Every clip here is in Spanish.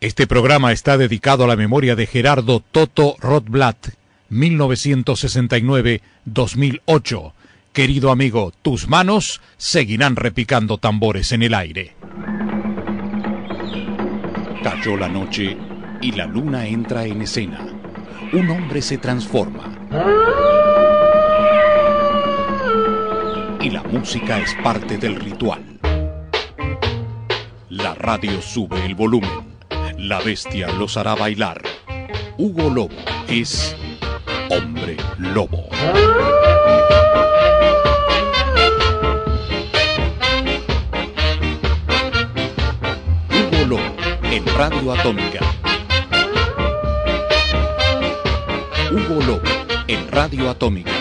Este programa está dedicado a la memoria de Gerardo Toto Rothblatt, 1969-2008. Querido amigo, tus manos seguirán repicando tambores en el aire. Cayó la noche y la luna entra en escena. Un hombre se transforma. Y la música es parte del ritual. La radio sube el volumen. La bestia los hará bailar. Hugo Lobo es hombre lobo. Hugo Lobo en Radio Atómica. Hugo Lobo en Radio Atómica.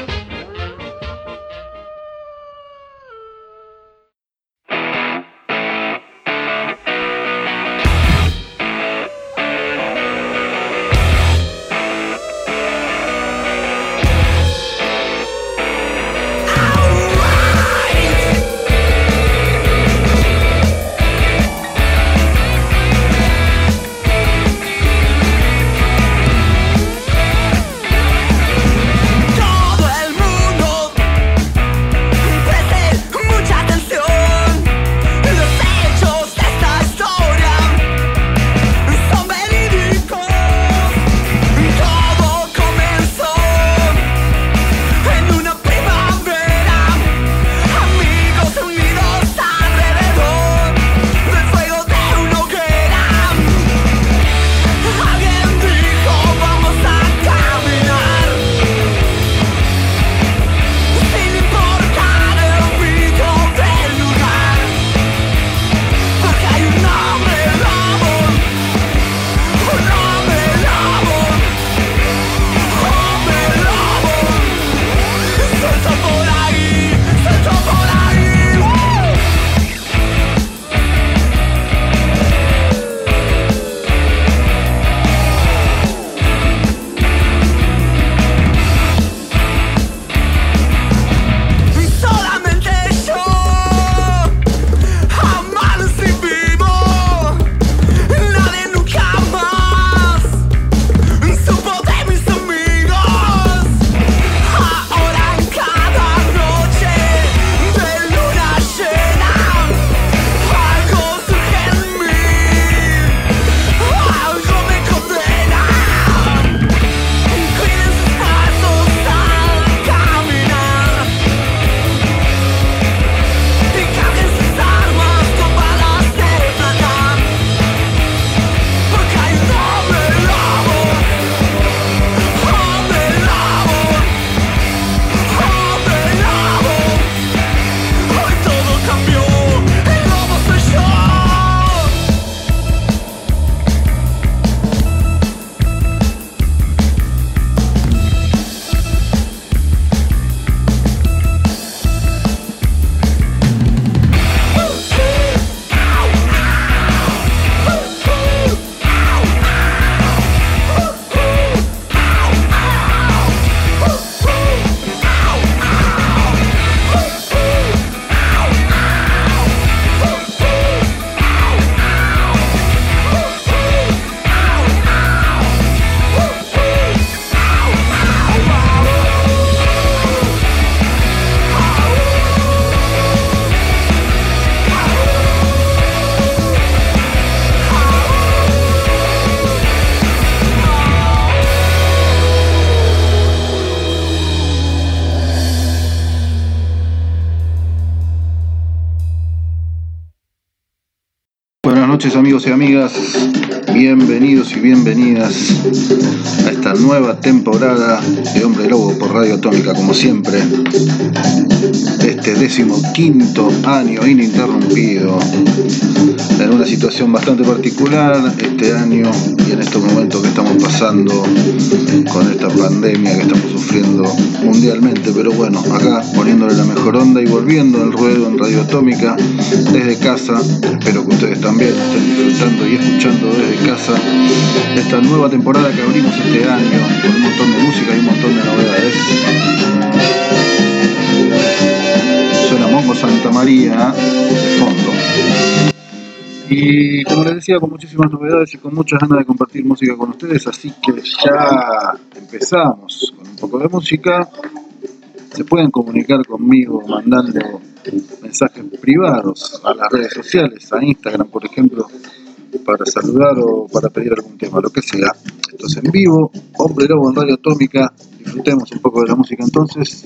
Amigas, bienvenidos y bienvenidas a esta nueva temporada de Hombre Lobo por Radio Atómica como siempre. Este décimo quinto año ininterrumpido en una situación bastante particular este año y en estos momentos que estamos pasando con esta pandemia que estamos sufriendo mundialmente, pero bueno, acá poniéndole la mejor onda y volviendo al ruedo en Radio Atómica desde casa, espero que ustedes también estén disfrutando y escuchando desde casa esta nueva temporada que abrimos este año con un montón de música y un montón de novedades. Suena Mongo Santa María de fondo. Y como les decía, con muchísimas novedades y con muchas ganas de compartir música con ustedes, así que ya empezamos con un poco de música. Se pueden comunicar conmigo mandando mensajes privados a las redes sociales, a Instagram, por ejemplo, para saludar o para pedir algún tema, lo que sea. Esto es en vivo, Hombre Lobo en Radio Atómica. Disfrutemos un poco de la música entonces.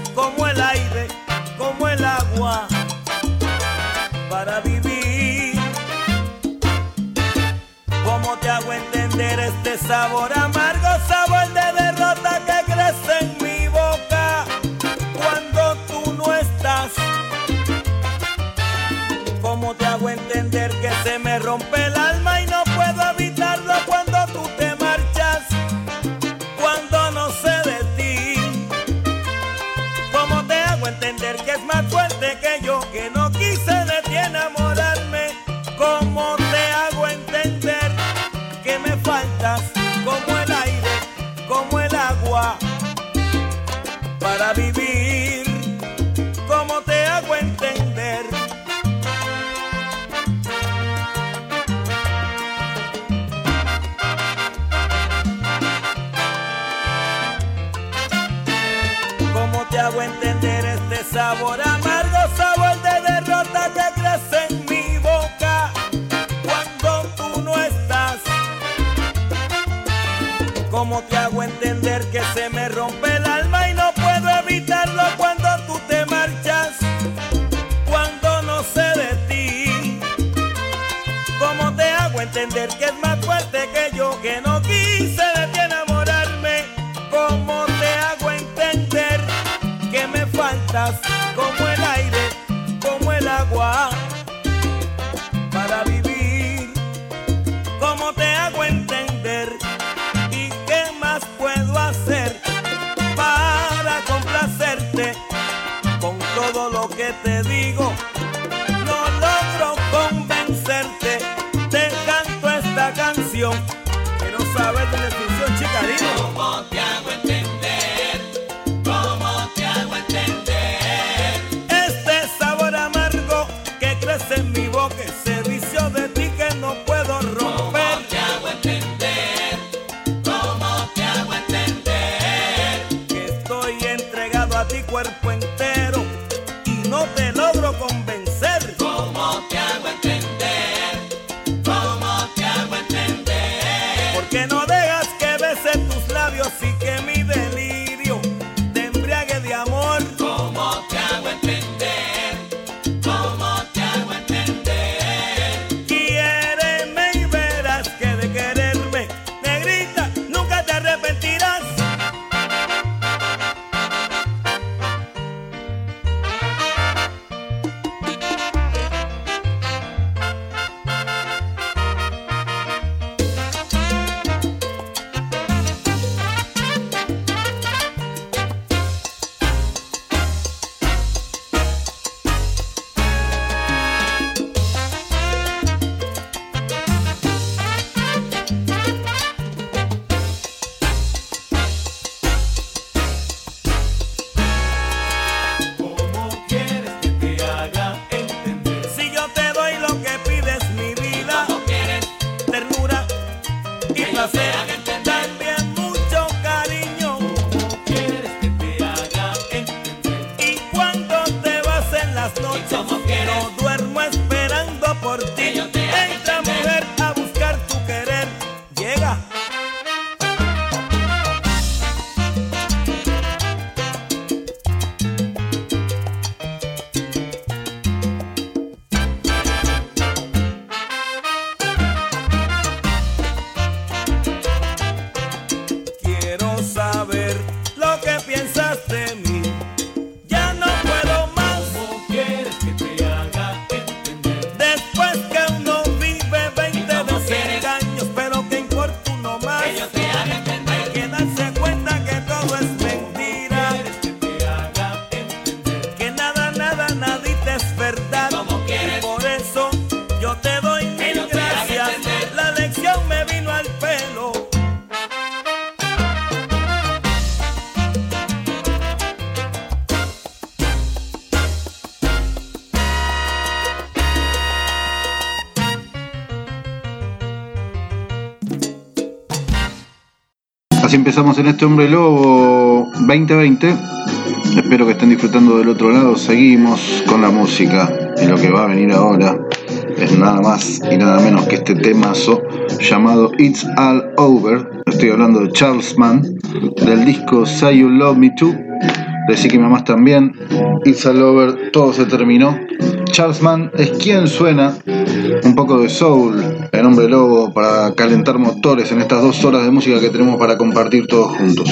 que es más fuerte canción empezamos en este Hombre Lobo 2020. Espero que estén disfrutando del otro lado. Seguimos con la música y lo que va a venir ahora es nada más y nada menos que este temazo llamado It's All Over. Estoy hablando de Charles Mann del disco Say You Love Me Too. Decí que mamás también. It's All Over, todo se terminó. Charles Mann es quien suena un poco de soul, hombre lobo, para calentar motores en estas dos horas de música que tenemos para compartir todos juntos.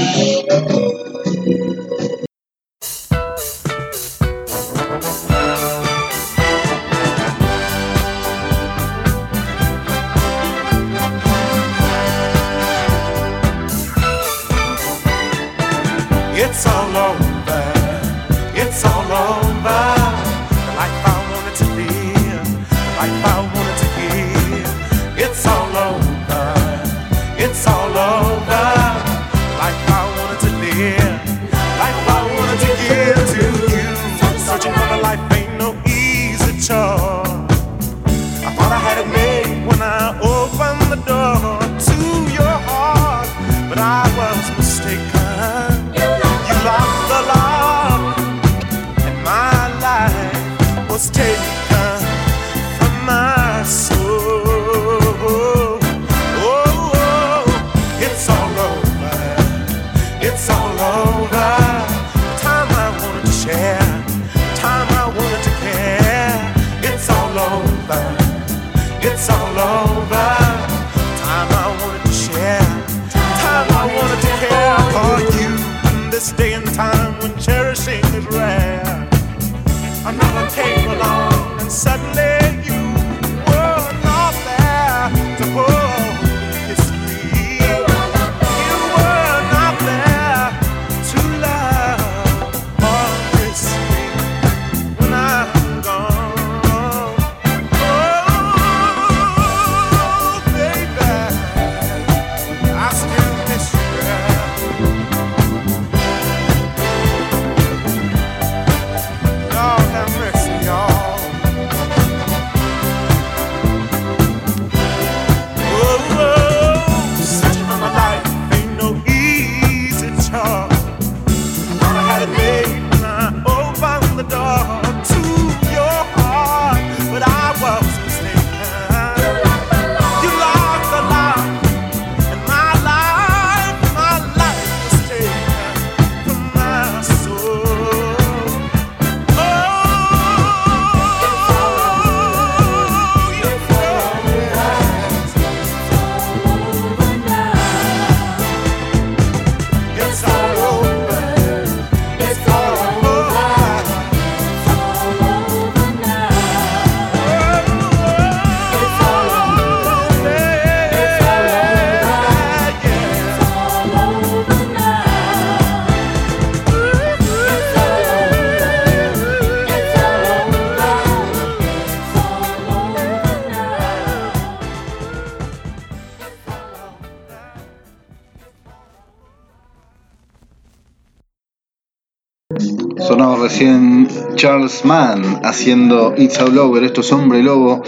Charles Mann haciendo It's All Over, esto es Hombre Lobo,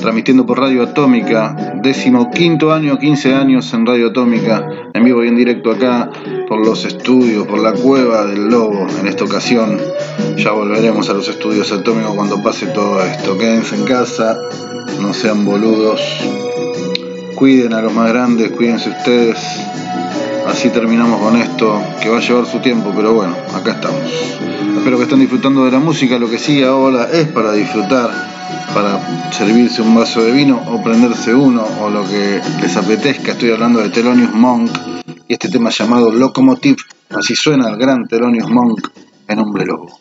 transmitiendo por Radio Atómica, décimo quinto año, 15 años en Radio Atómica, en vivo y en directo acá, por los estudios, por la cueva del Lobo, en esta ocasión. Ya volveremos a los estudios atómicos cuando pase todo esto. Quédense en casa, no sean boludos, cuiden a los más grandes, cuídense ustedes. Así terminamos con esto, que va a llevar su tiempo, pero bueno, acá estamos. Espero que estén disfrutando de la música. Lo que sigue ahora es para disfrutar, para servirse un vaso de vino o prenderse uno o lo que les apetezca. Estoy hablando de Thelonious Monk y este tema llamado Locomotive. Así suena el gran Thelonious Monk en Hombre Lobo.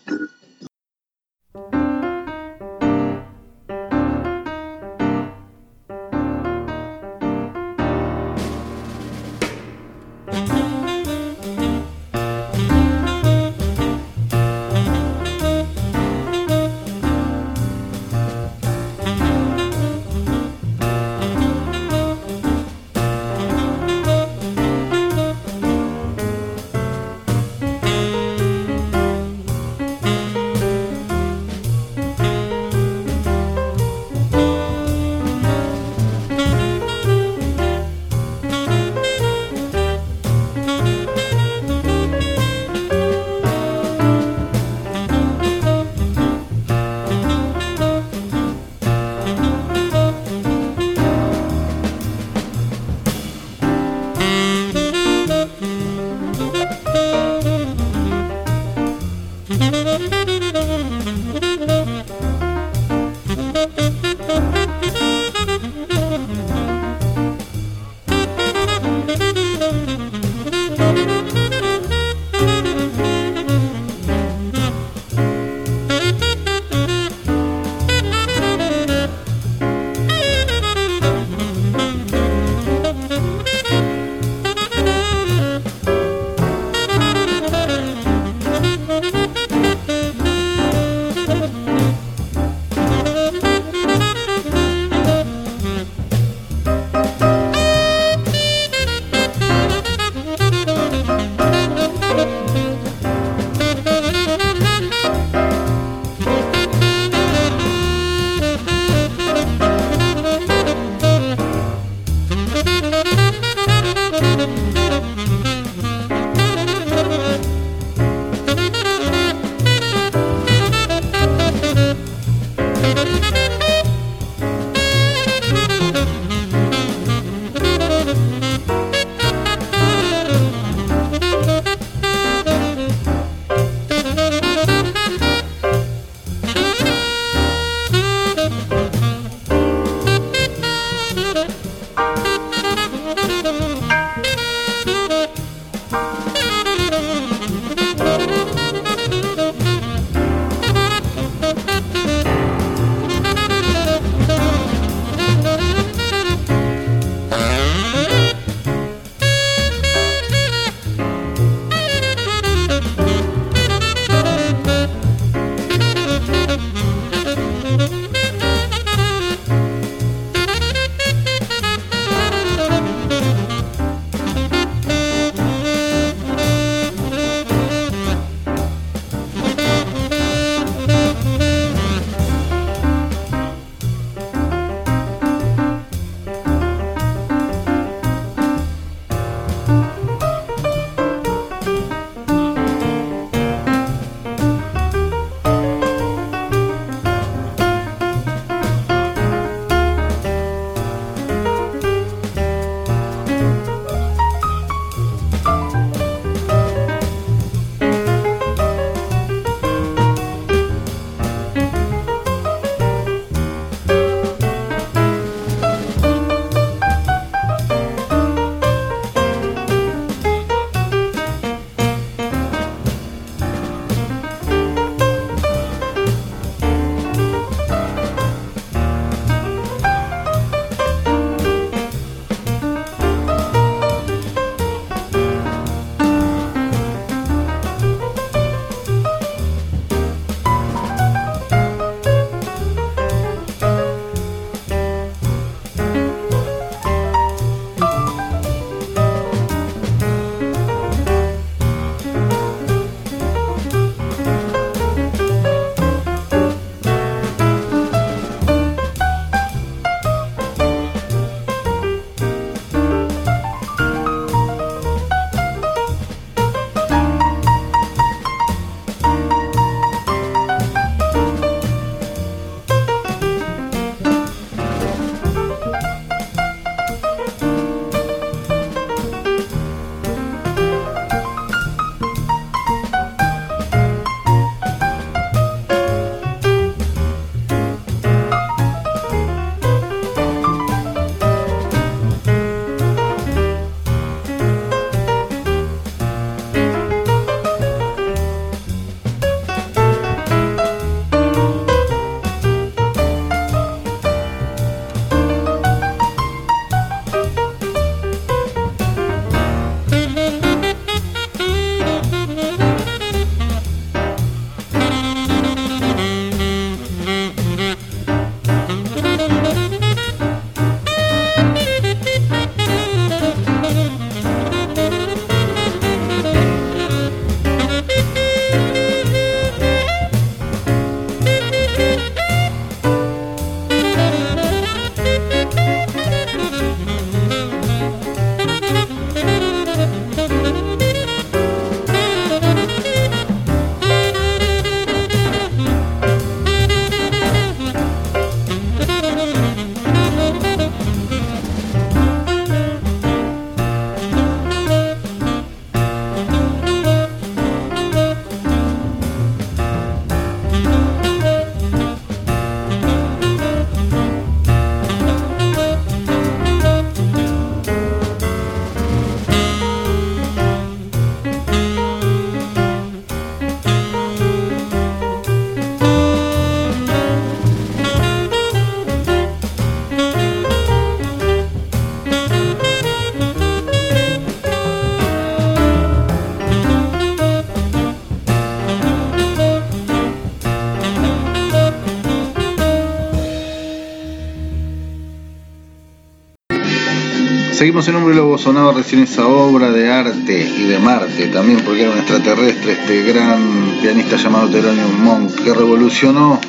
Seguimos en Hombre Lobo, sonaba recién esa obra de arte y de Marte también, porque era un extraterrestre, este gran pianista llamado Thelonious Monk, que revolucionó,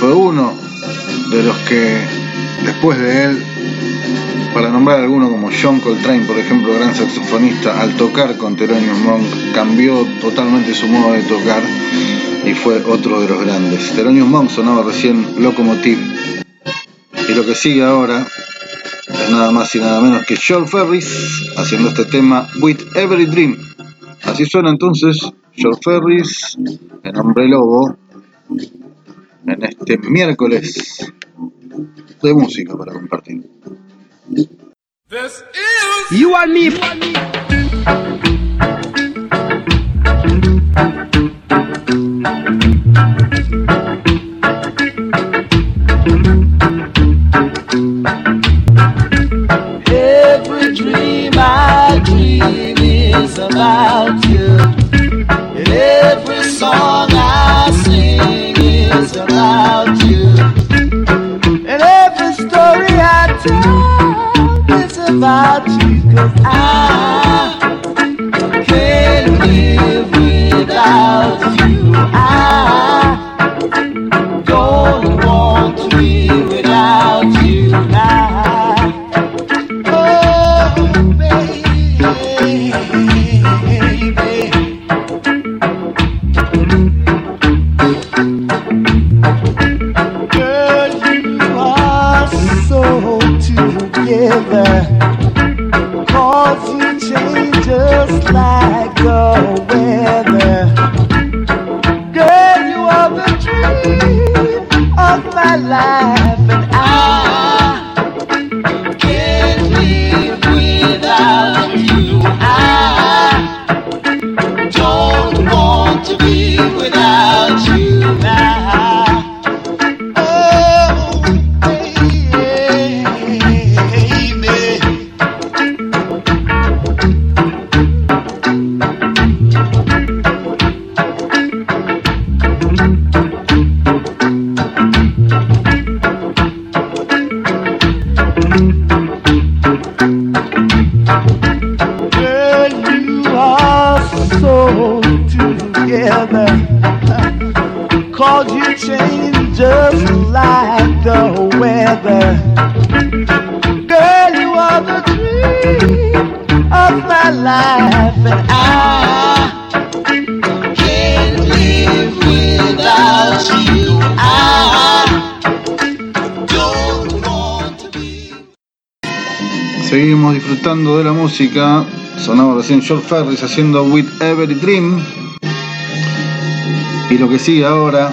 fue uno de los que después de él, para nombrar alguno como John Coltrane, por ejemplo, gran saxofonista, al tocar con Thelonious Monk cambió totalmente su modo de tocar y fue otro de los grandes. Thelonious Monk sonaba recién Locomotive. Y lo que sigue ahora nada más y nada menos que George Ferris haciendo este tema With Every Dream. Así suena entonces George Ferris en Hombre Lobo en este miércoles de música para compartir. You and. Seguimos disfrutando de la música. Sonaba recién George Ferris haciendo With Every Dream. Y lo que sigue ahora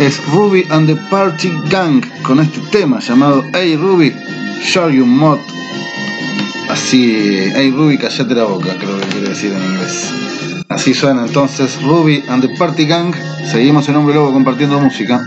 es Ruby and the Party Gang con este tema llamado Hey Ruby, Show You Mod. Así, Hey Ruby, callate la boca, creo que quiere decir en inglés. Así suena entonces Ruby and the Party Gang. Seguimos en Hombre Lobo compartiendo música.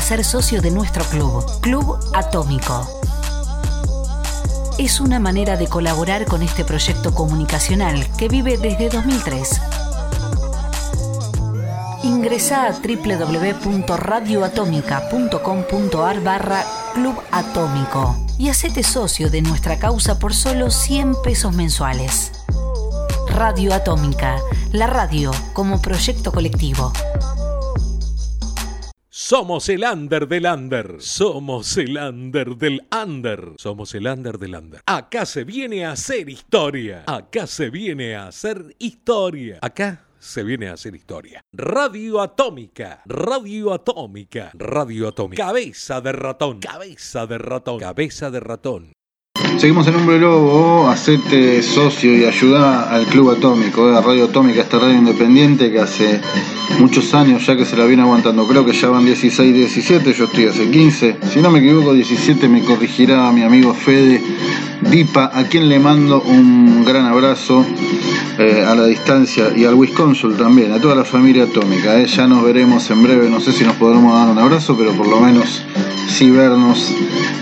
Ser socio de nuestro club, Club Atómico. Es una manera de colaborar con este proyecto comunicacional que vive desde 2003. Ingresa a www.radioatómica.com.ar barra Club Atómico y hacete socio de nuestra causa por solo 100 pesos mensuales. Radio Atómica, la radio como proyecto colectivo. Somos el under del under. Somos el under del under. Somos el under del under. Acá se viene a hacer historia. Acá se viene a hacer historia. Acá se viene a hacer historia. Radio Atómica, Radio Atómica, Radio Atómica. Cabeza de ratón, cabeza de ratón, cabeza de ratón. Seguimos en Hombre Lobo, hacete socio y ayuda al Club Atómico, a Radio Atómica, esta radio independiente que hace muchos años ya que se la viene aguantando, creo que ya van 16, 17, yo estoy hace 15, si no me equivoco 17 me corrigirá mi amigo Fede Dipa, a quien le mando un gran abrazo eh, a la distancia y al Wisconsin también, a toda la familia atómica, eh. ya nos veremos en breve, no sé si nos podremos dar un abrazo, pero por lo menos sí vernos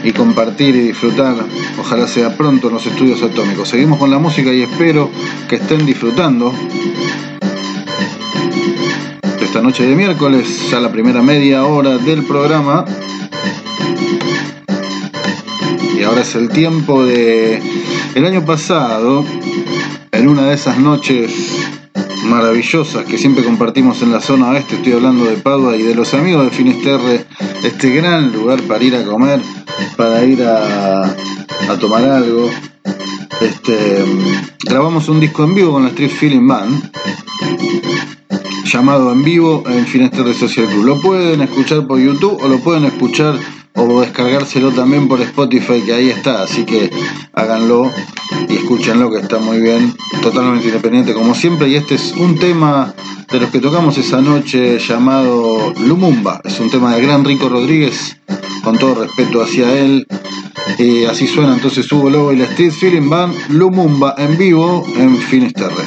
y compartir y disfrutar, ojalá sea pronto en los estudios atómicos. Seguimos con la música y espero que estén disfrutando esta noche de miércoles, ya la primera media hora del programa. Y ahora es el tiempo de... El año pasado, en una de esas noches maravillosas que siempre compartimos en la zona oeste, estoy hablando de Padua y de los amigos de Finisterre, este gran lugar para ir a comer, para ir a, a tomar algo. Este, grabamos un disco en vivo con la Street Feeling Band llamado en vivo en Finisterre Social Club. Lo pueden escuchar por YouTube o lo pueden escuchar o descargárselo también por Spotify, que ahí está. Así que háganlo y escúchenlo, que está muy bien, totalmente independiente como siempre. Y este es un tema de los que tocamos esa noche llamado Lumumba. Es un tema de Gran Rico Rodríguez, con todo respeto hacia él. Y así suena entonces Hugo Lobo y la Street Feeling Band Lumumba en vivo en Finisterre.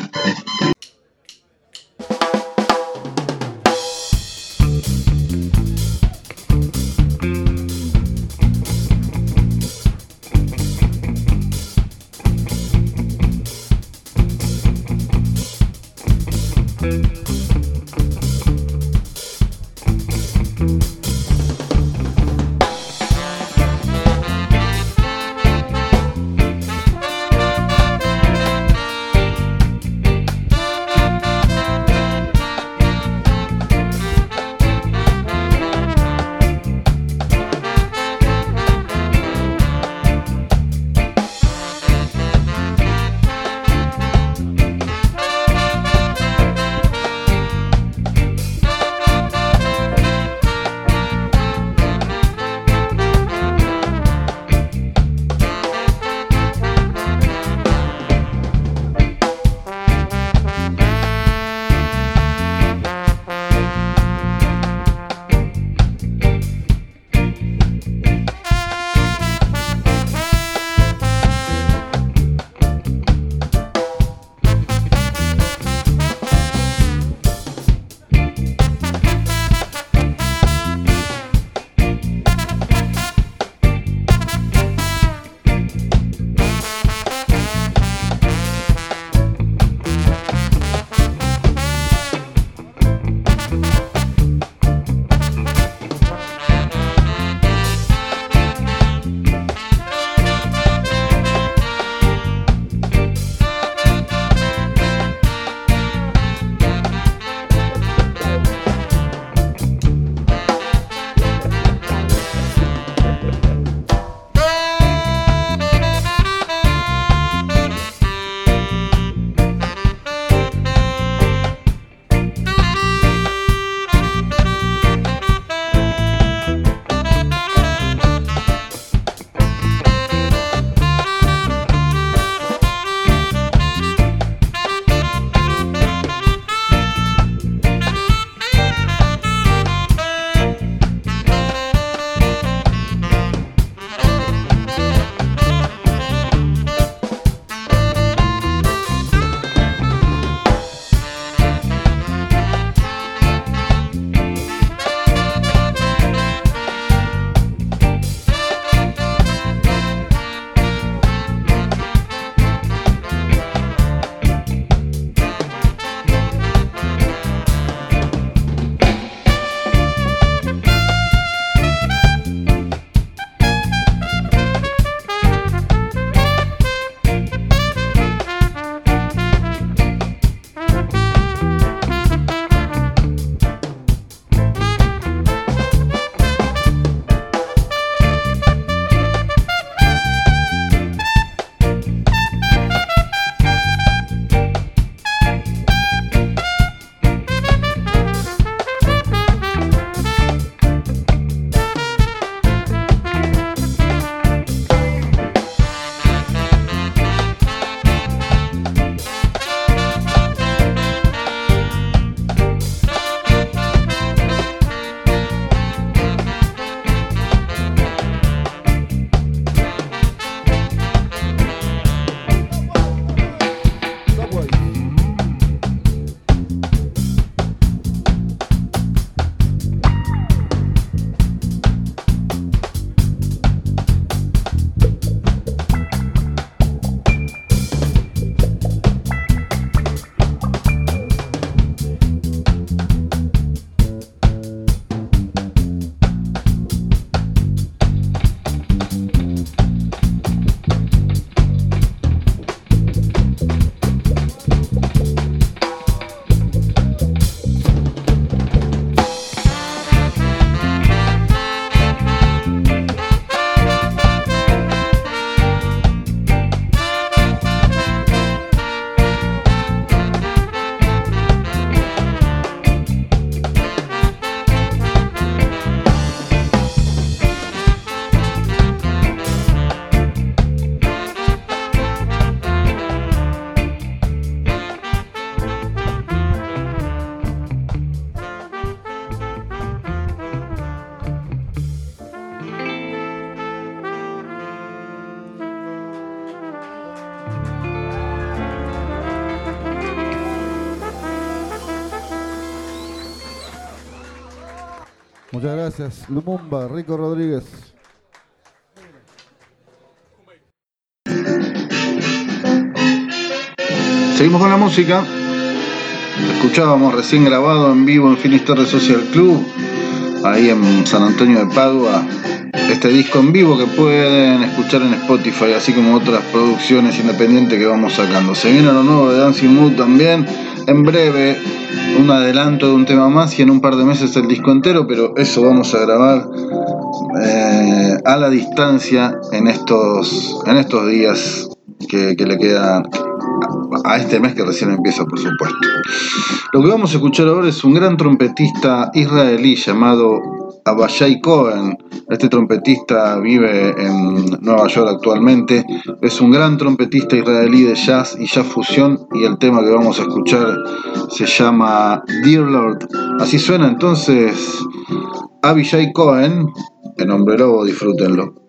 Gracias. Lumumba, Rico Rodríguez. Seguimos con la música. Escuchábamos recién grabado en vivo en Finisterre Social Club, ahí en San Antonio de Padua, este disco en vivo que pueden escuchar en Spotify, así como otras producciones independientes que vamos sacando. Se viene lo nuevo de Dancing Mood también, en breve, un adelanto de un tema más y en un par de meses el disco entero, pero eso vamos a grabar eh, a la distancia en estos, en estos días que, que le quedan a este mes que recién empieza, por supuesto. Lo que vamos a escuchar ahora es un gran trompetista israelí llamado Abashai Cohen. Este trompetista vive en Nueva York actualmente. Es un gran trompetista israelí de jazz y jazz fusión y el tema que vamos a escuchar se llama Dear Lord. Así suena entonces Abishai Cohen, en Hombre Lobo, disfrútenlo.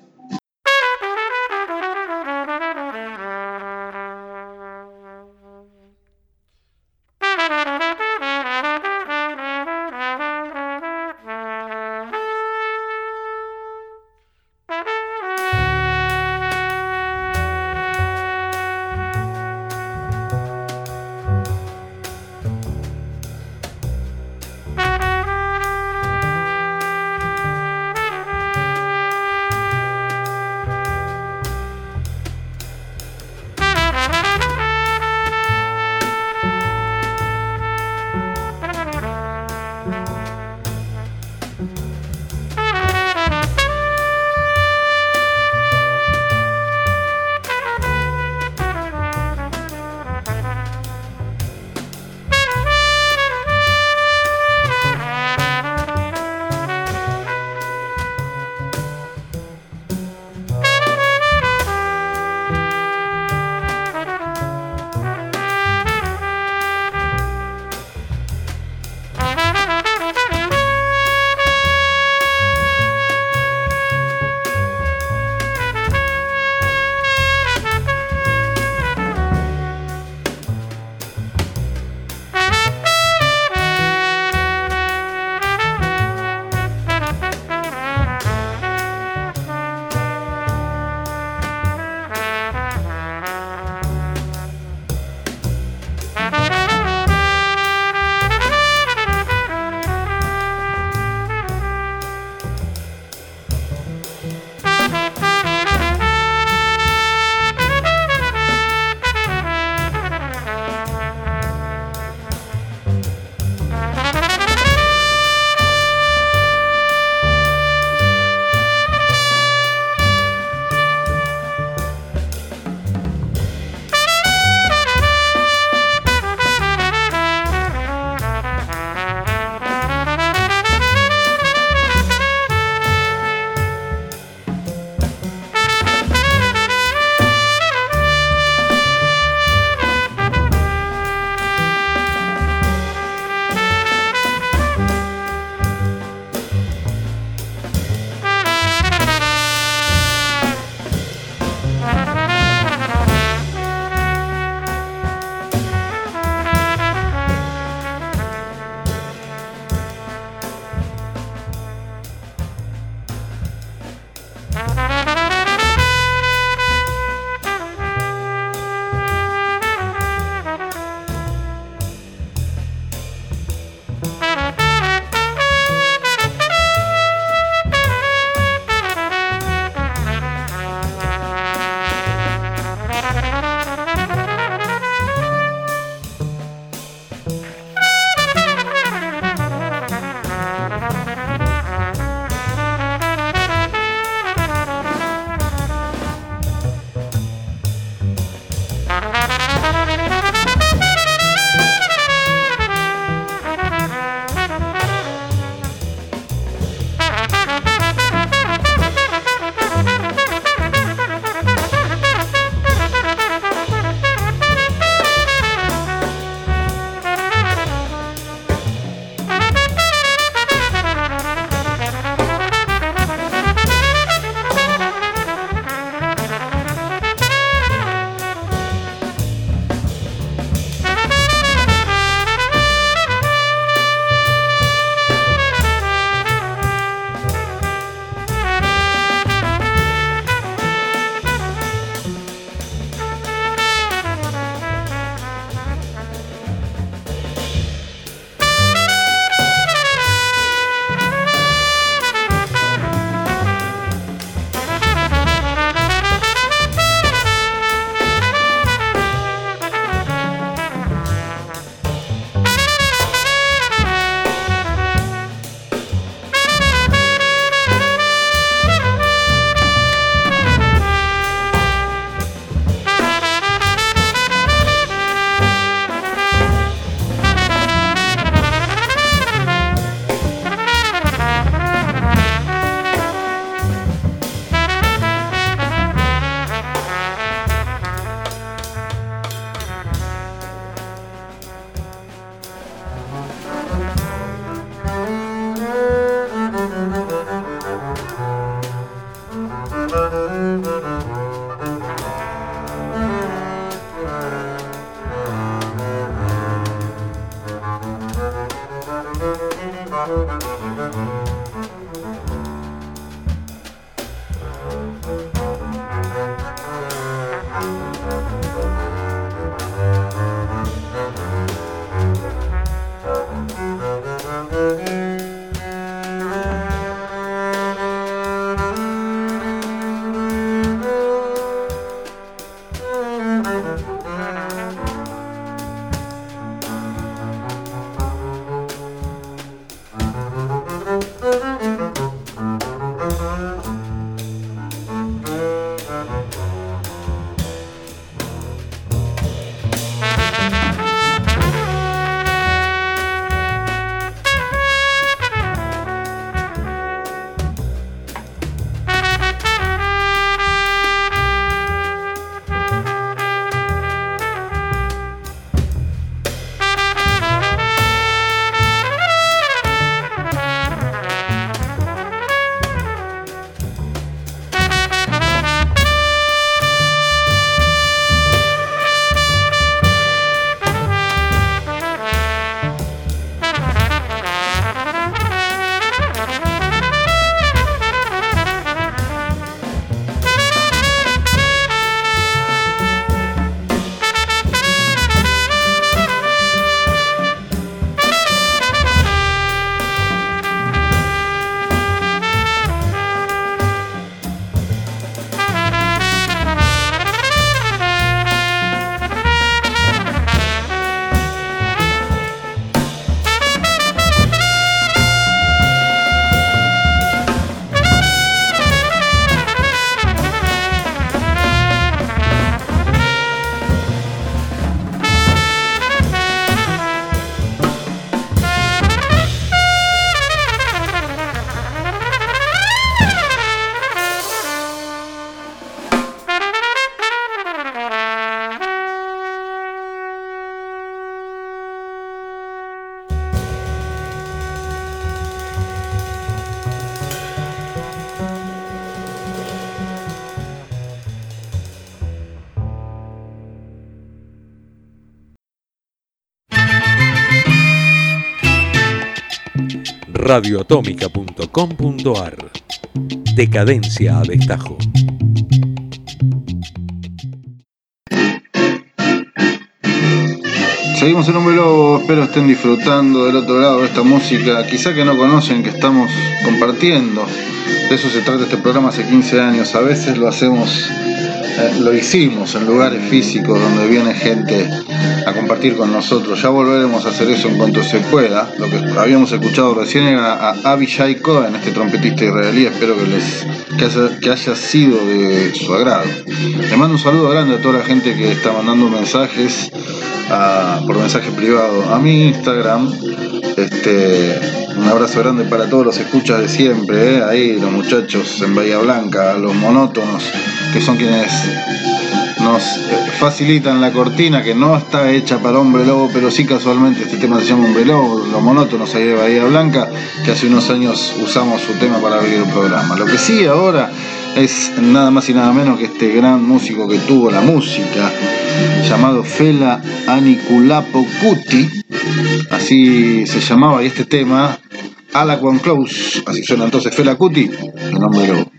radioatómica.com.ar Decadencia a destajo. Seguimos en Hombre Lobo, espero estén disfrutando del otro lado de esta música, quizá que no conocen que estamos compartiendo. De eso se trata este programa hace 15 años, a veces lo hacemos eh, lo hicimos en lugares físicos donde viene gente a compartir con nosotros. Ya volveremos a hacer eso en cuanto se pueda. Lo que habíamos escuchado recién era a Abishai Cohen, este trompetista israelí. Espero que les que haya, sido de su agrado. Le mando un saludo grande a toda la gente que está mandando mensajes por mensaje privado a mi Instagram. Este, un abrazo grande para todos los escuchas de siempre, ¿eh? ahí los muchachos en Bahía Blanca, los monótonos, que son quienes nos facilitan la cortina, que no está hecha para Hombre Lobo, pero sí casualmente este tema se llama Hombre Lobo, los monótonos ahí de Bahía Blanca, que hace unos años usamos su tema para abrir el programa. Lo que sí ahora es nada más y nada menos que este gran músico que tuvo la música, llamado Fela Aniculapo Cuti, así se llamaba, y este tema, Alaquan Close, así suena entonces Fela Cuti, el nombre de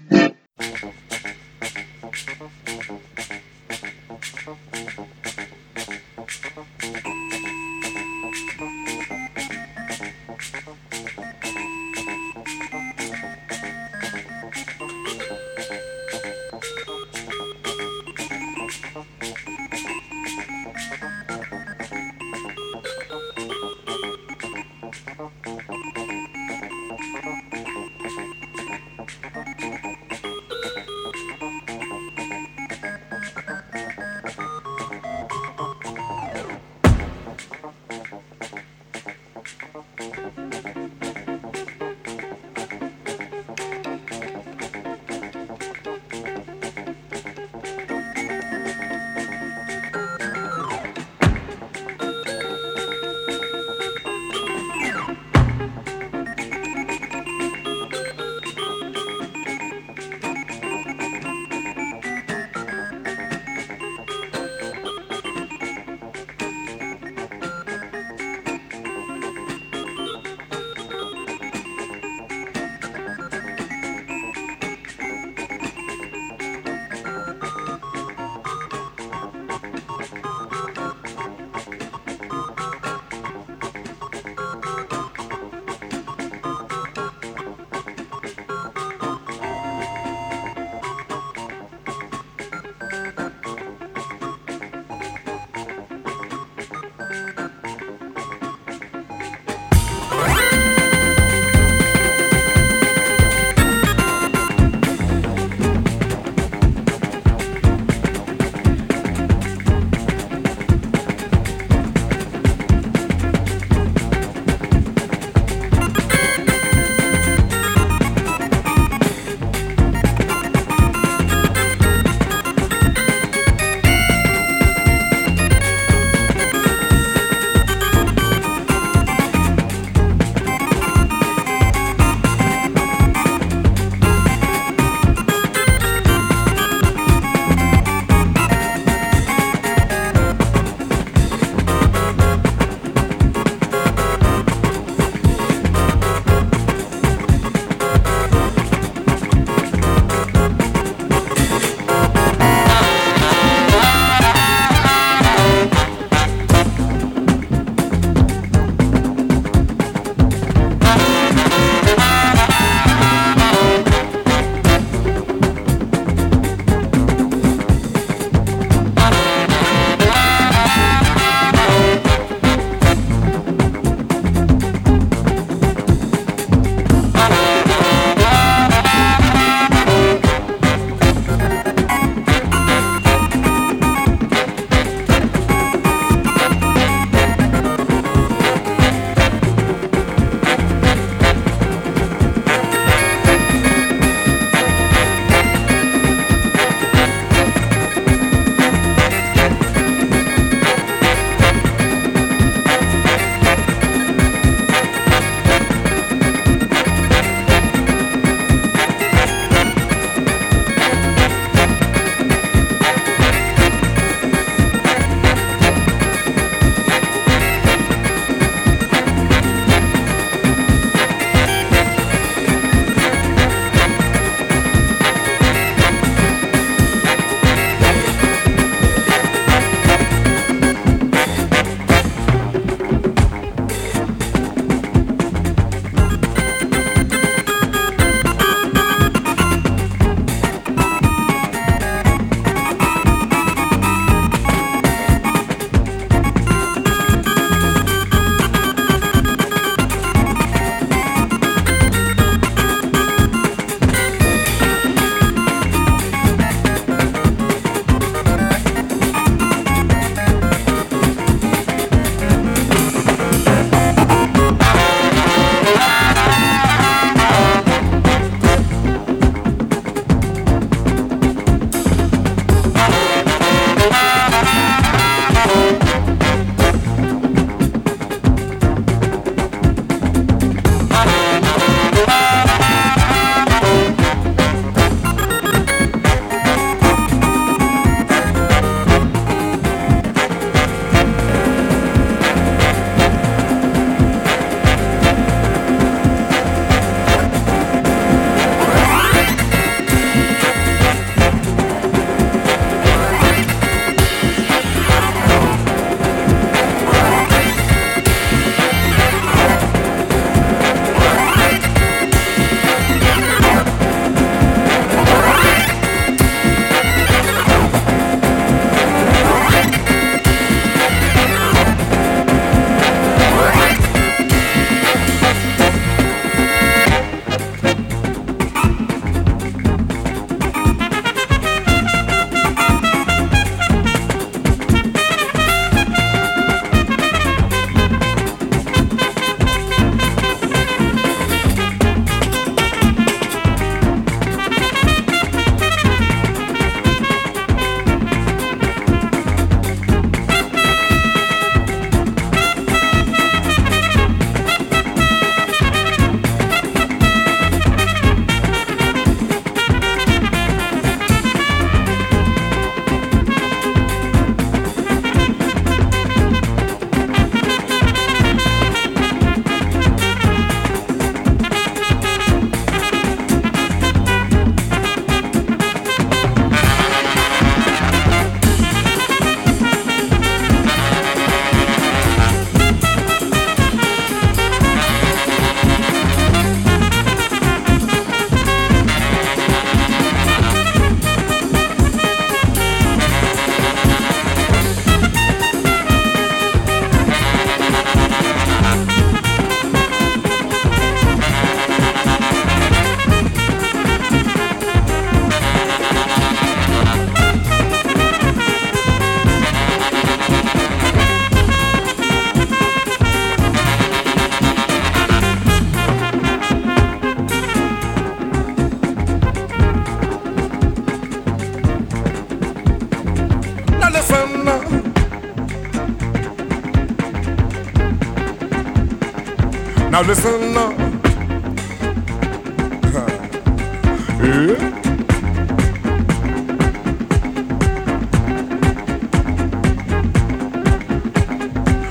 Eh? Now listen. Yeah.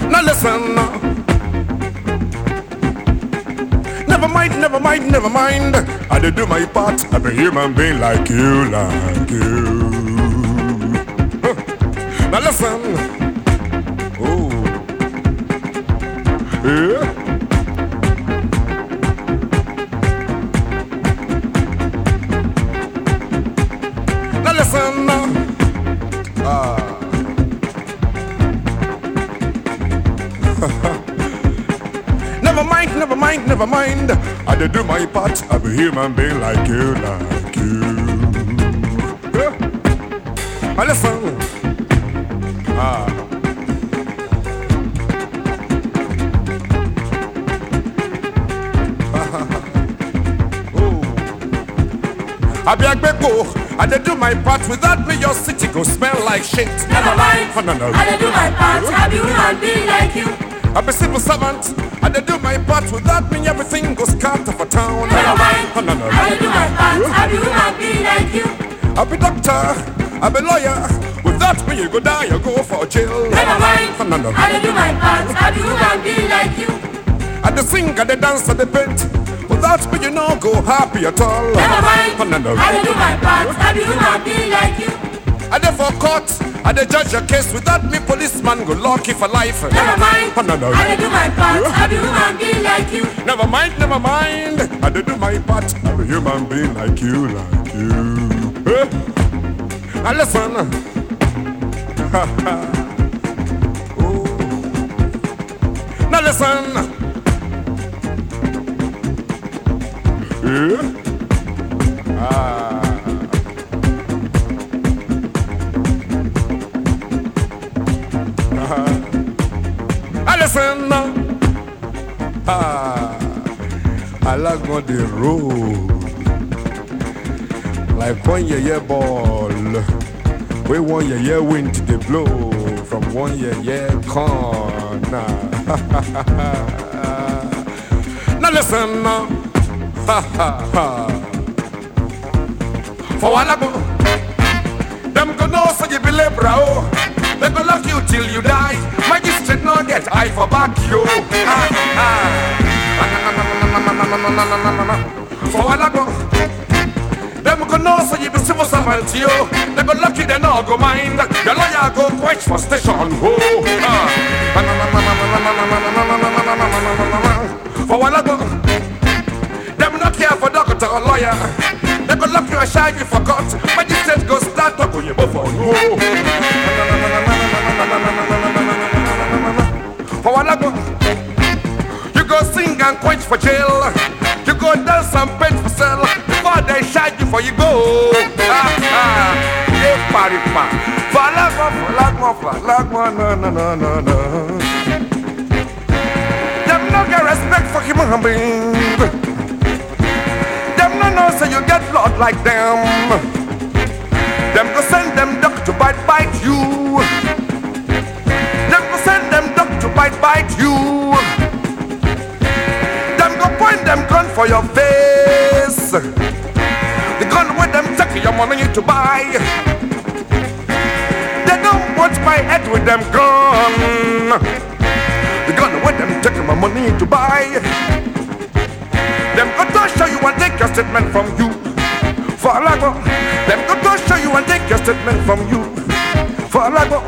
Now listen. Never mind, never mind, never mind. I did do my part. I'm a human being like you, like you. Now listen. Oh. Yeah. Never mind. I did do my part. I'm a human being like you, like you. Yeah. Now listen. Ah. Oh. I be a gbeko. I did do my part. Without me, your city go smell like shit. Never mind. Oh, no, no. I did do my part. I be human being like you. I be civil servant. I do my part. Without me, everything goes cut off a town. Never mind. Oh, no, no. I do my part. I be human being like you. I be doctor. I be lawyer. Without me, you go die. You go for jail. Never mind. Oh, no, no. I do my part. I be human being like you. I the sing, I the dance, I the paint. Without me, you no go happy at all. Never mind. Oh, no, no. I do my part. I be human being like you. I for court. I the judge your case. Without me, policeman go lock you for life. Never mind. Oh, no, no. I do my part. I be human being like you. Never mind, never mind. I do my part. I'm a human being like you, like you. Eh? Now listen. oh. Now listen. Yeah. Year year ball. We one year year wind they blow from one year year corner. now listen now. Ha ha ha. For one ago, them go know so you believe bro. They go lock you till you die. Magistrate no get eye for back you. Ah, ah. For one ago, go know so you be civil servant you. They go lucky they no go mind. Your lawyer go quench for station. Oh, ah. For one ago, them not care for doctor or lawyer. They go you and shine you for court. Magistrate go start talk you for you. For ago, you go sing and quench for jail. Shine you go. Hey, party pa. For lagma, for lagma, for lagma, no, no, no, no, no. Them no get respect for human beings. Them no know say you get blood like them. Them go send them duck to bite bite you. Them go send them duck to bite bite you. Them go point them gun for your face. The gun with them take your money to buy. They don't want my head with them gun. The gun with them take my money to buy. Them go to show you and take your statement from you. For a Lago. Them go to show you and take your statement from you. For a Lago.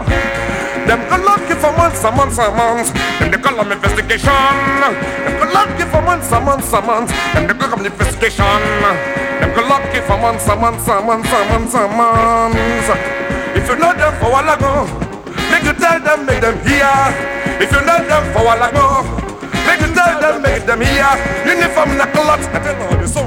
Them go you for months and months and months. And they call them investigation. Them go you for months and months and months. And they call them investigation. Them go lock you for months and months and months and months and months. If you know them for a while ago, make you tell them, make them hear. If you know them for a while ago, make you tell them, make them hear. Uniform like a lot, I tell all this so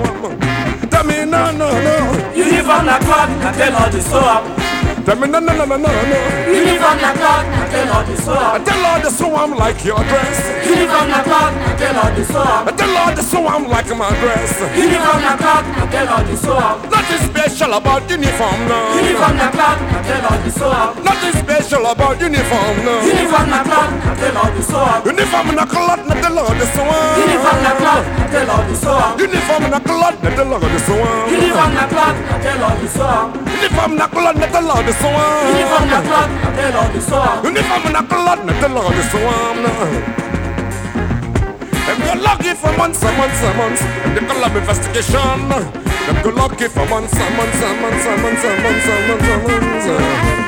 Tell me no, no, no. Uniform na clock, na tell all the so up. Tell me no, no, no, no, no, no. Uniform na clock, na tell all the so I tell all this so I'm like your dress. Uniform na clock, na tell all the so I tell all this so I'm like my dress. Uniform na clock, na tell all the so up. Nothing special about uniform, no. Uniform na clock, na tell all the so up. Nothing special about uniform now. Uniform na clock, na tell all the so Uniform na cloth, na tell all the so Uniform na clock, na tell all the so Uniform na cloth, na tell all the so Uniform na clock, na tell all the so Uniform na cloth, na all the so Uniform na clock, na all the so Uniform na cloth, na all the so Them go lucky for months and months and months. They call up investigation. Them go lucky for months and months and months and months and months and months and months.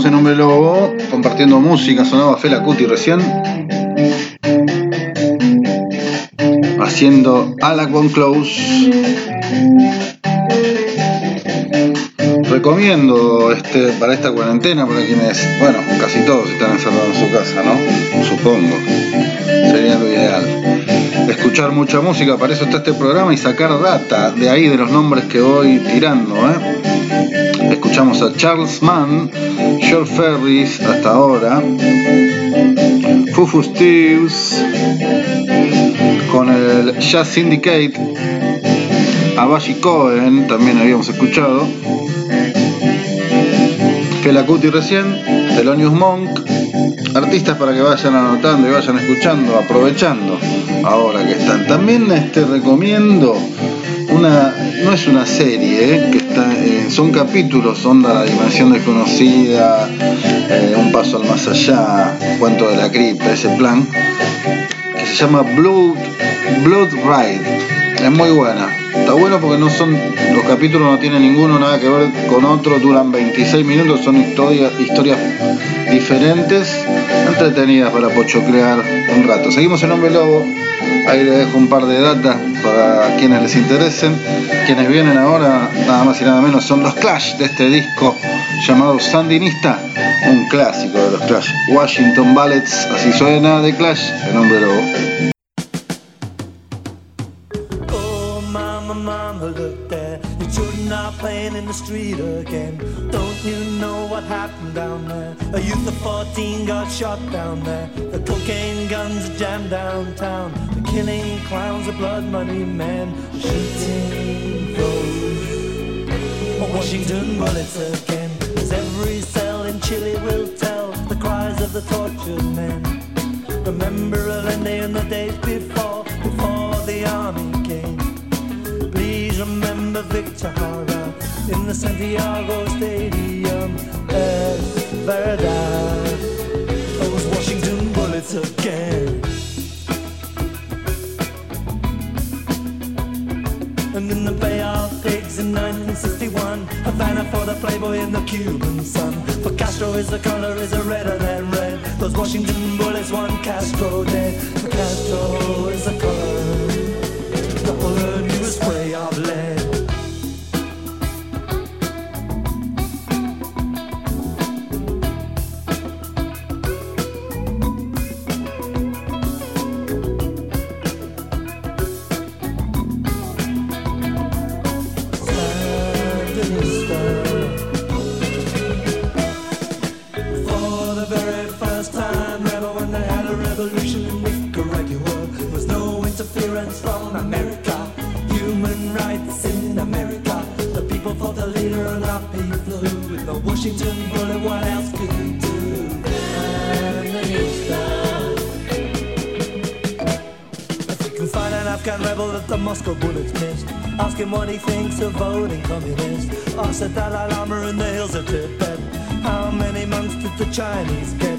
Seguimos en Hombre Lobo compartiendo música. Sonaba Fela Cuti recién. Haciendo One Close. Recomiendo este, para esta cuarentena, para quienes, bueno, casi todos están encerrados en su casa, ¿no? Supongo. Sería lo ideal. Escuchar mucha música, para eso está este programa y sacar data de ahí de los nombres que voy tirando, ¿eh? Escuchamos a Charles Mann, George Ferris hasta ahora, Fufu Steves, con el Jazz Syndicate, Abashi Cohen, también habíamos escuchado, Fela Kuti recién, Thelonious Monk, artistas para que vayan anotando y vayan escuchando, aprovechando ahora que están. También este, recomiendo una, no es una serie, eh, que está, eh, son capítulos, son la dimensión desconocida, eh, un paso al más allá, cuento de la cripta, ese plan, que se llama Blood, Blood Ride. Es muy buena. Está bueno porque no son los capítulos no tienen ninguno nada que ver con otro, duran 26 minutos, son historias diferentes, entretenidas para pochocrear un rato. Seguimos en Hombre Lobo. Ahí les dejo un par de datas para quienes les interesen. Quienes vienen ahora, nada más y nada menos, son los Clash de este disco llamado Sandinista, un clásico de los Clash. Washington Ballets, así suena de Clash en Hombre Lobo. Oh, mama, mama, look there. Your children are playing in the street again. Don't you know what happened down there? A youth of 14 got shot down there. The cocaine guns are jammed downtown. Killing clowns, the blood money men. Shooting those Washington bullets again. As every cell in Chile will tell the cries of the tortured men. Remember Allende in the days before, before the army came. Please remember Victor Hara in the Santiago Stadium. Es verdad, those Washington bullets again. In the Bay of Pigs in 1961, Havana for the Playboy and the Cuban sun. For Castro is the color is a redder than red. Those Washington bullets, one Castro dead. For Castro is the color. The bullet the Dalai Lama in the hills of Tibet. How many monks did the Chinese get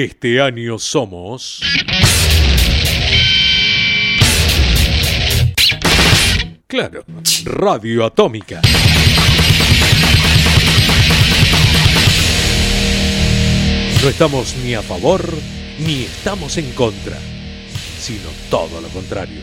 Este año somos... Claro, Radio Atómica. No estamos ni a favor ni estamos en contra, sino todo lo contrario.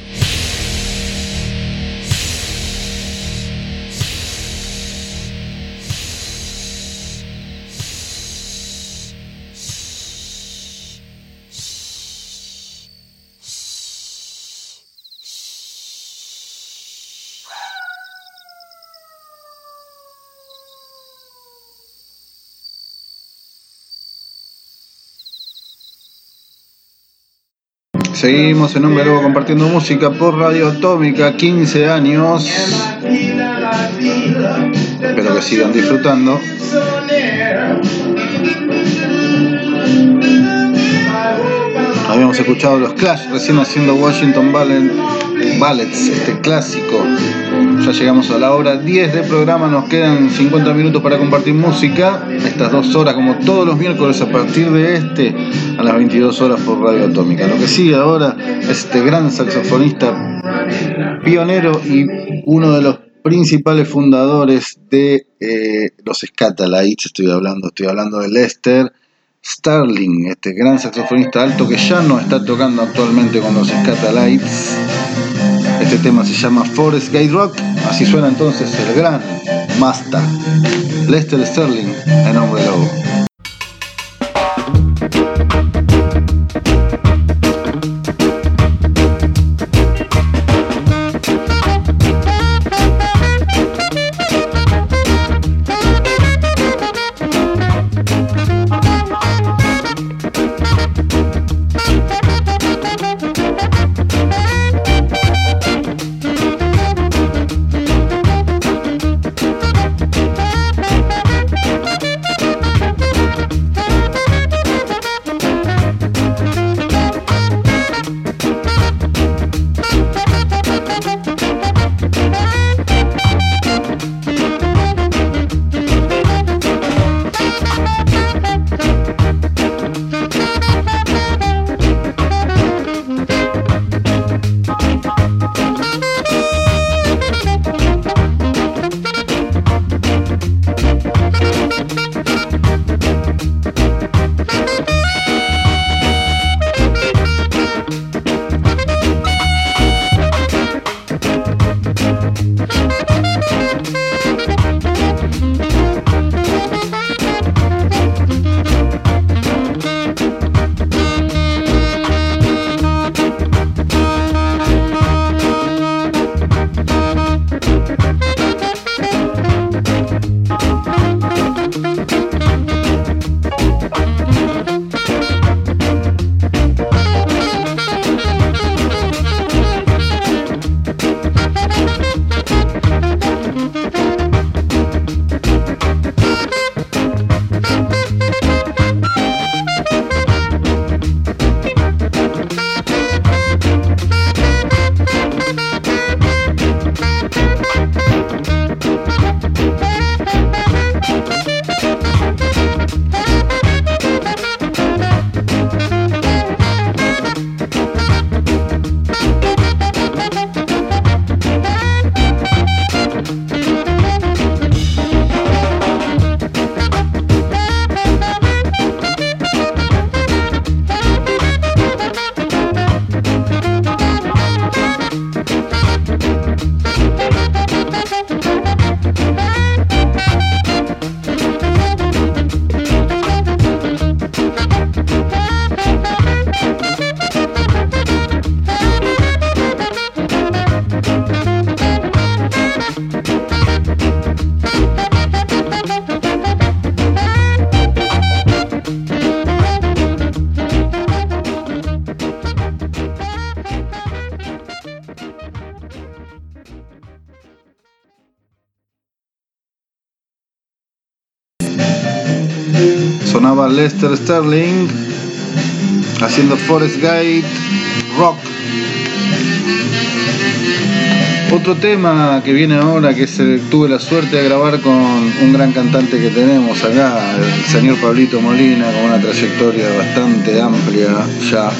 Seguimos en Hombre Lobo compartiendo música por Radio Atómica, 15 años. Espero que sigan disfrutando. Habíamos escuchado los Clash recién haciendo Washington Ballet, Ballets, este clásico. Ya llegamos a la hora 10 del programa, nos quedan 50 minutos para compartir música. Estas dos horas, como todos los miércoles a partir de este, a las 22 horas por Radio Atómica. Lo que sigue ahora es este gran saxofonista pionero y uno de los principales fundadores de eh, los Scatalites, estoy hablando, estoy hablando de Lester Starling, este gran saxofonista alto que ya no está tocando actualmente con los Scatalites. Este tema se llama Forest Gate Rock, así suena entonces el gran Masta, Lester Sterling en Hombre Lobo. Lester Sterling haciendo Forest Gate Rock. Otro tema que viene ahora, que es el- tuve la suerte de grabar con un gran cantante que tenemos acá, el señor Pablito Molina, con una trayectoria bastante amplia ya.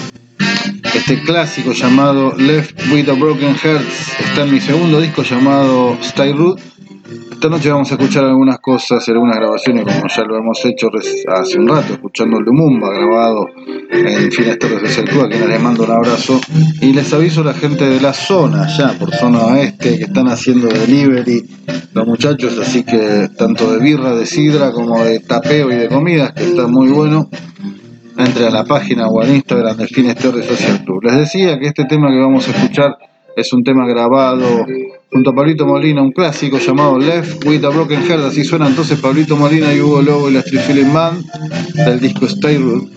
Este clásico llamado Left with a Broken Hearts está en mi segundo disco llamado Stay Root. Esta noche vamos a escuchar algunas cosas algunas grabaciones como ya lo hemos hecho hace un rato, escuchando el Lumumba grabado en Fines Torres de Cercúa, quienes les mando un abrazo. Y les aviso a la gente de la zona, ya por zona oeste, que están haciendo delivery los muchachos, así que tanto de birra, de sidra, como de tapeo y de comidas, que está muy bueno. Entre a la página o al Instagram de Fines Torres Social Club. Les decía que este tema que vamos a escuchar es un tema grabado junto a Pablito Molina, un clásico llamado Left with a Broken Heart. Así suena entonces Pablito Molina y Hugo Lobo y la Street Feeling Band del disco Stay Root.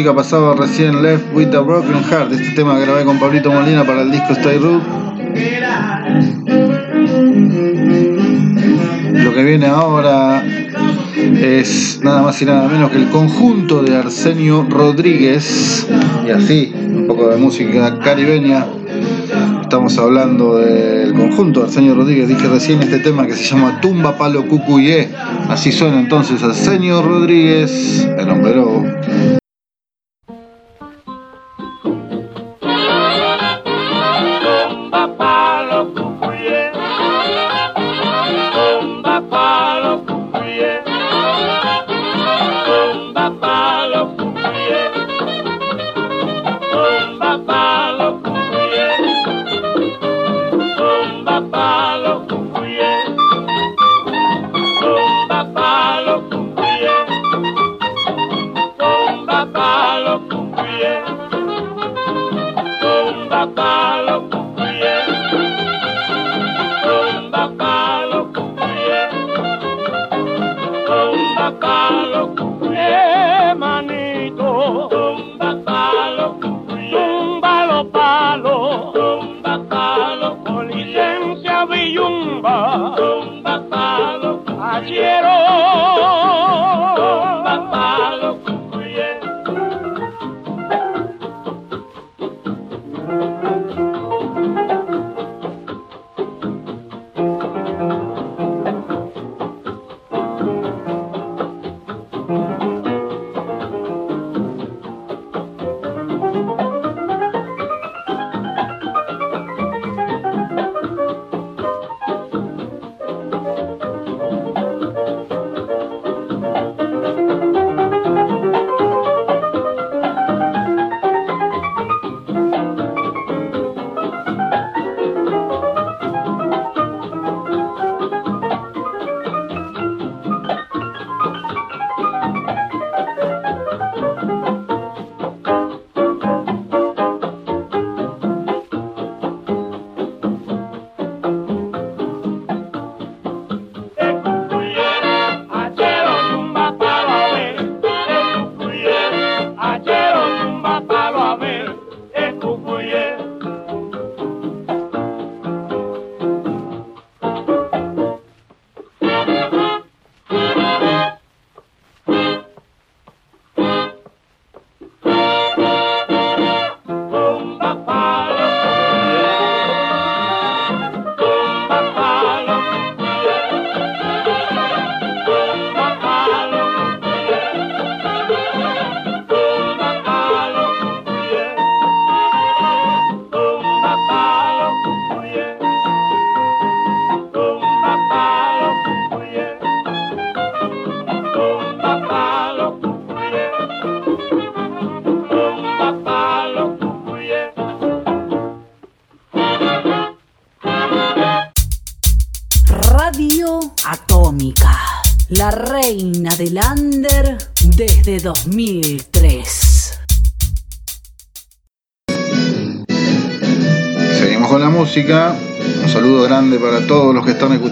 Música, pasaba recién Left with a Broken Heart, este tema que grabé con Pablito Molina para el disco Stay Root. Lo que viene ahora es nada más y nada menos que el conjunto de Arsenio Rodríguez, y así, un poco de música caribeña. Estamos hablando del conjunto de Arsenio Rodríguez, dije recién este tema que se llama Tumba Palo Cucuyé. Así suena entonces Arsenio Rodríguez, el hombre lobo.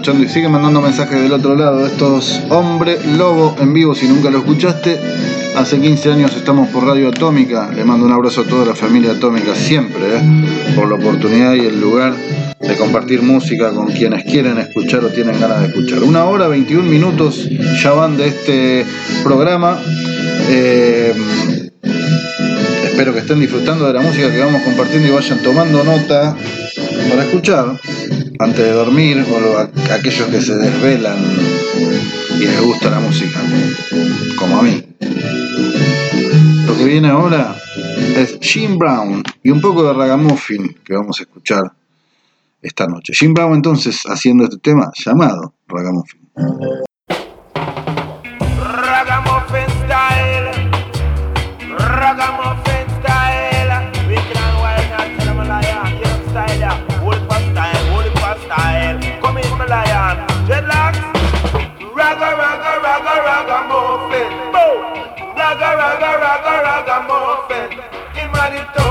Y siguen mandando mensajes del otro lado. Estos Hombre Lobo en vivo, si nunca lo escuchaste. Hace 15 años estamos por Radio Atómica. Le mando un abrazo a toda la familia Atómica siempre, ¿eh? por la oportunidad y el lugar de compartir música con quienes quieren escuchar o tienen ganas de escuchar. Una hora, 21 minutos ya van de este programa. Eh, espero que estén disfrutando de la música que vamos compartiendo y vayan tomando nota para escuchar antes de dormir o a- aquellos que se desvelan y les gusta la música, como a mí. Lo que viene ahora es Jim Brown y un poco de ragamuffin que vamos a escuchar esta noche. Jim Brown entonces haciendo este tema llamado. Ragamuffin raga, ragamuffin. Him a the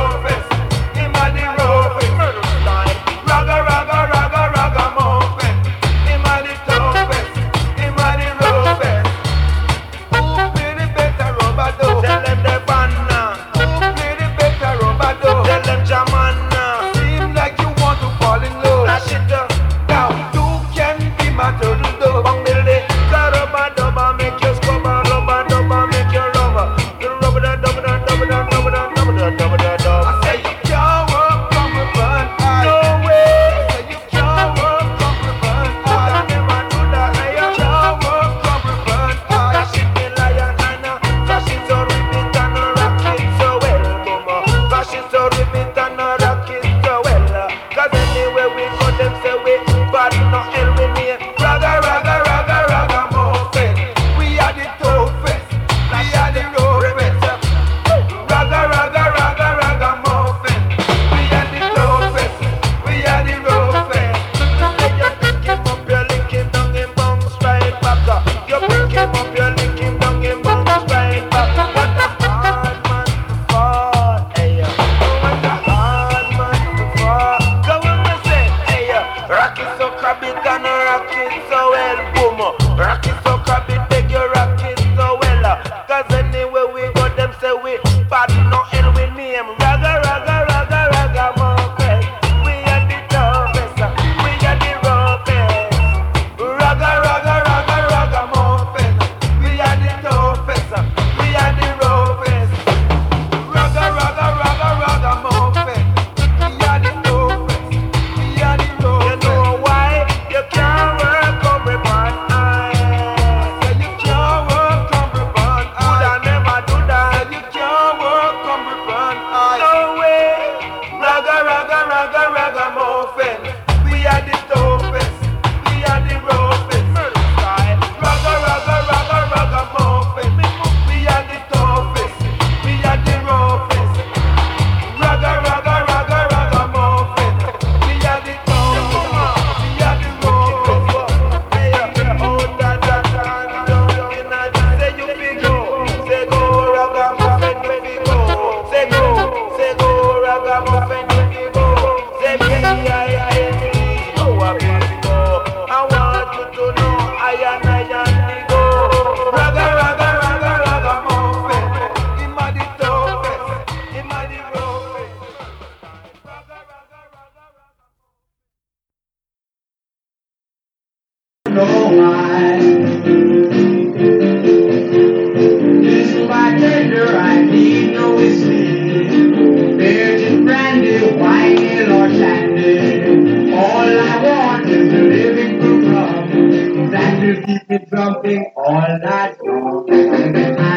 all night long.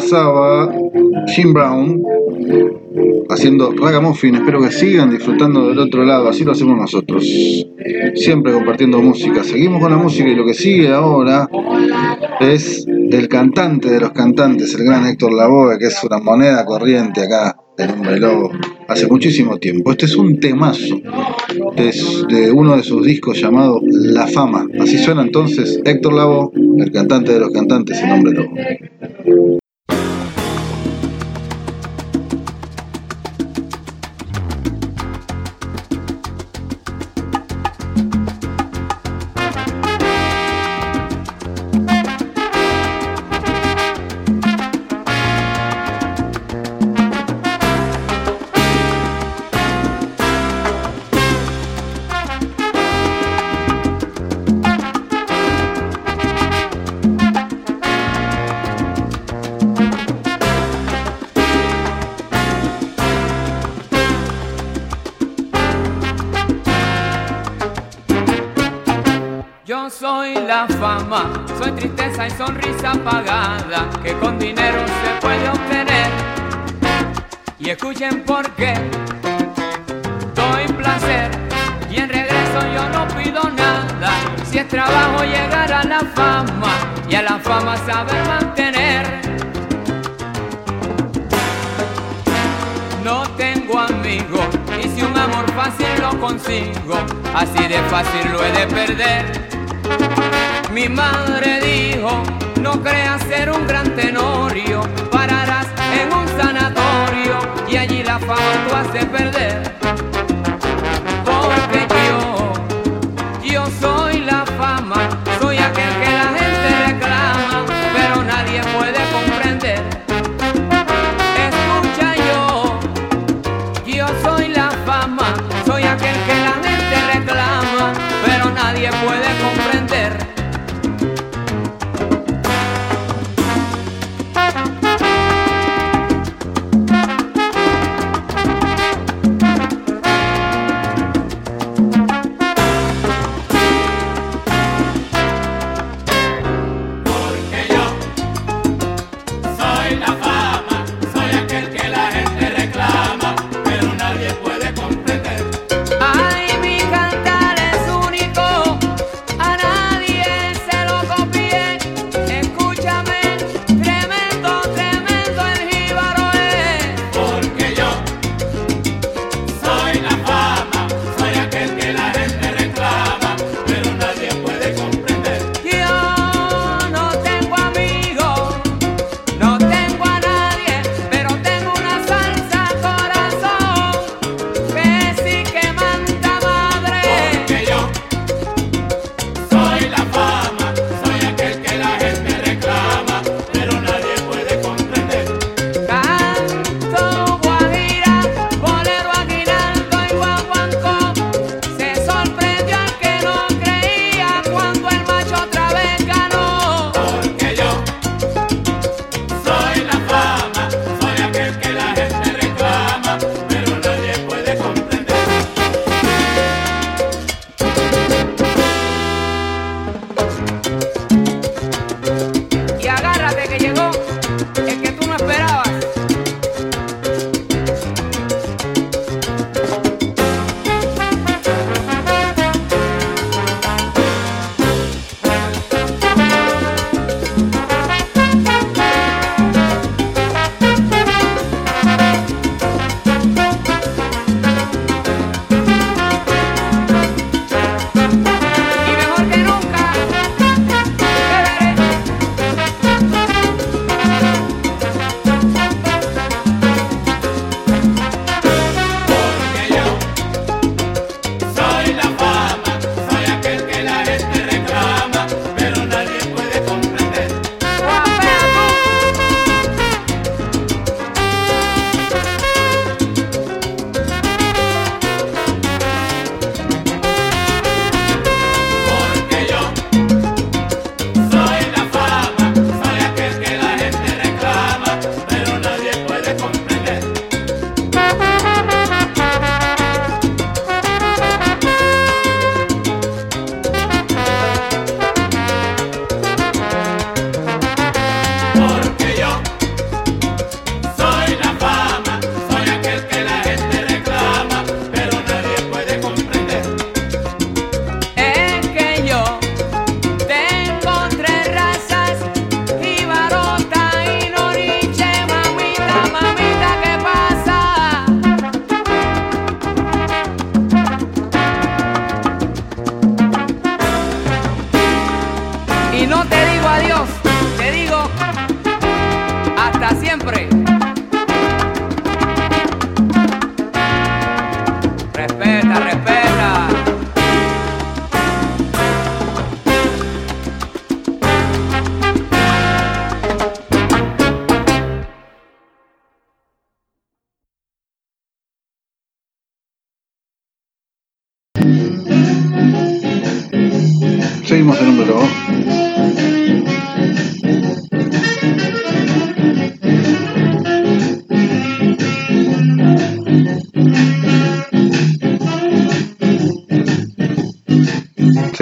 pasaba Jim Brown haciendo ragamuffin. Espero que sigan disfrutando del otro lado, así lo hacemos nosotros. Siempre compartiendo música. Seguimos con la música y lo que sigue ahora es el cantante de los cantantes, el gran Héctor Lavoe, que es una moneda corriente acá del Hombre Lobo hace muchísimo tiempo. Este es un temazo de uno de sus discos llamado La Fama. Así suena entonces Héctor Lavoe, el cantante de los cantantes, el Hombre Lobo.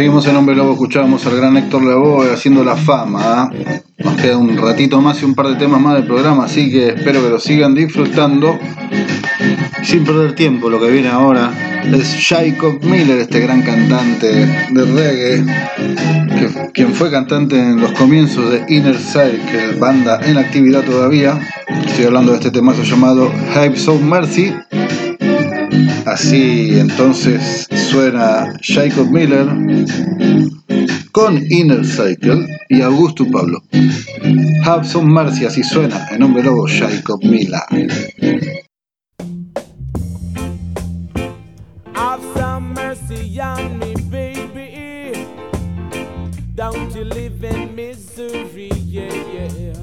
Seguimos en Hombre Lobo, escuchábamos al gran Héctor Lavoe haciendo la fama. ¿ah? Nos queda un ratito más y un par de temas más del programa, así que espero que lo sigan disfrutando. Sin perder tiempo, lo que viene ahora es Jacob Miller, este gran cantante de reggae, quien fue cantante en los comienzos de Inner Circle, banda en actividad todavía. Estoy hablando de este temazo llamado Hives of Mercy. Así entonces suena Jacob Miller con Inner Cycle y Augusto Pablo. Some mercy, así suena en nombre lobo Jacob Miller. Don't you live in misery, yeah, yeah.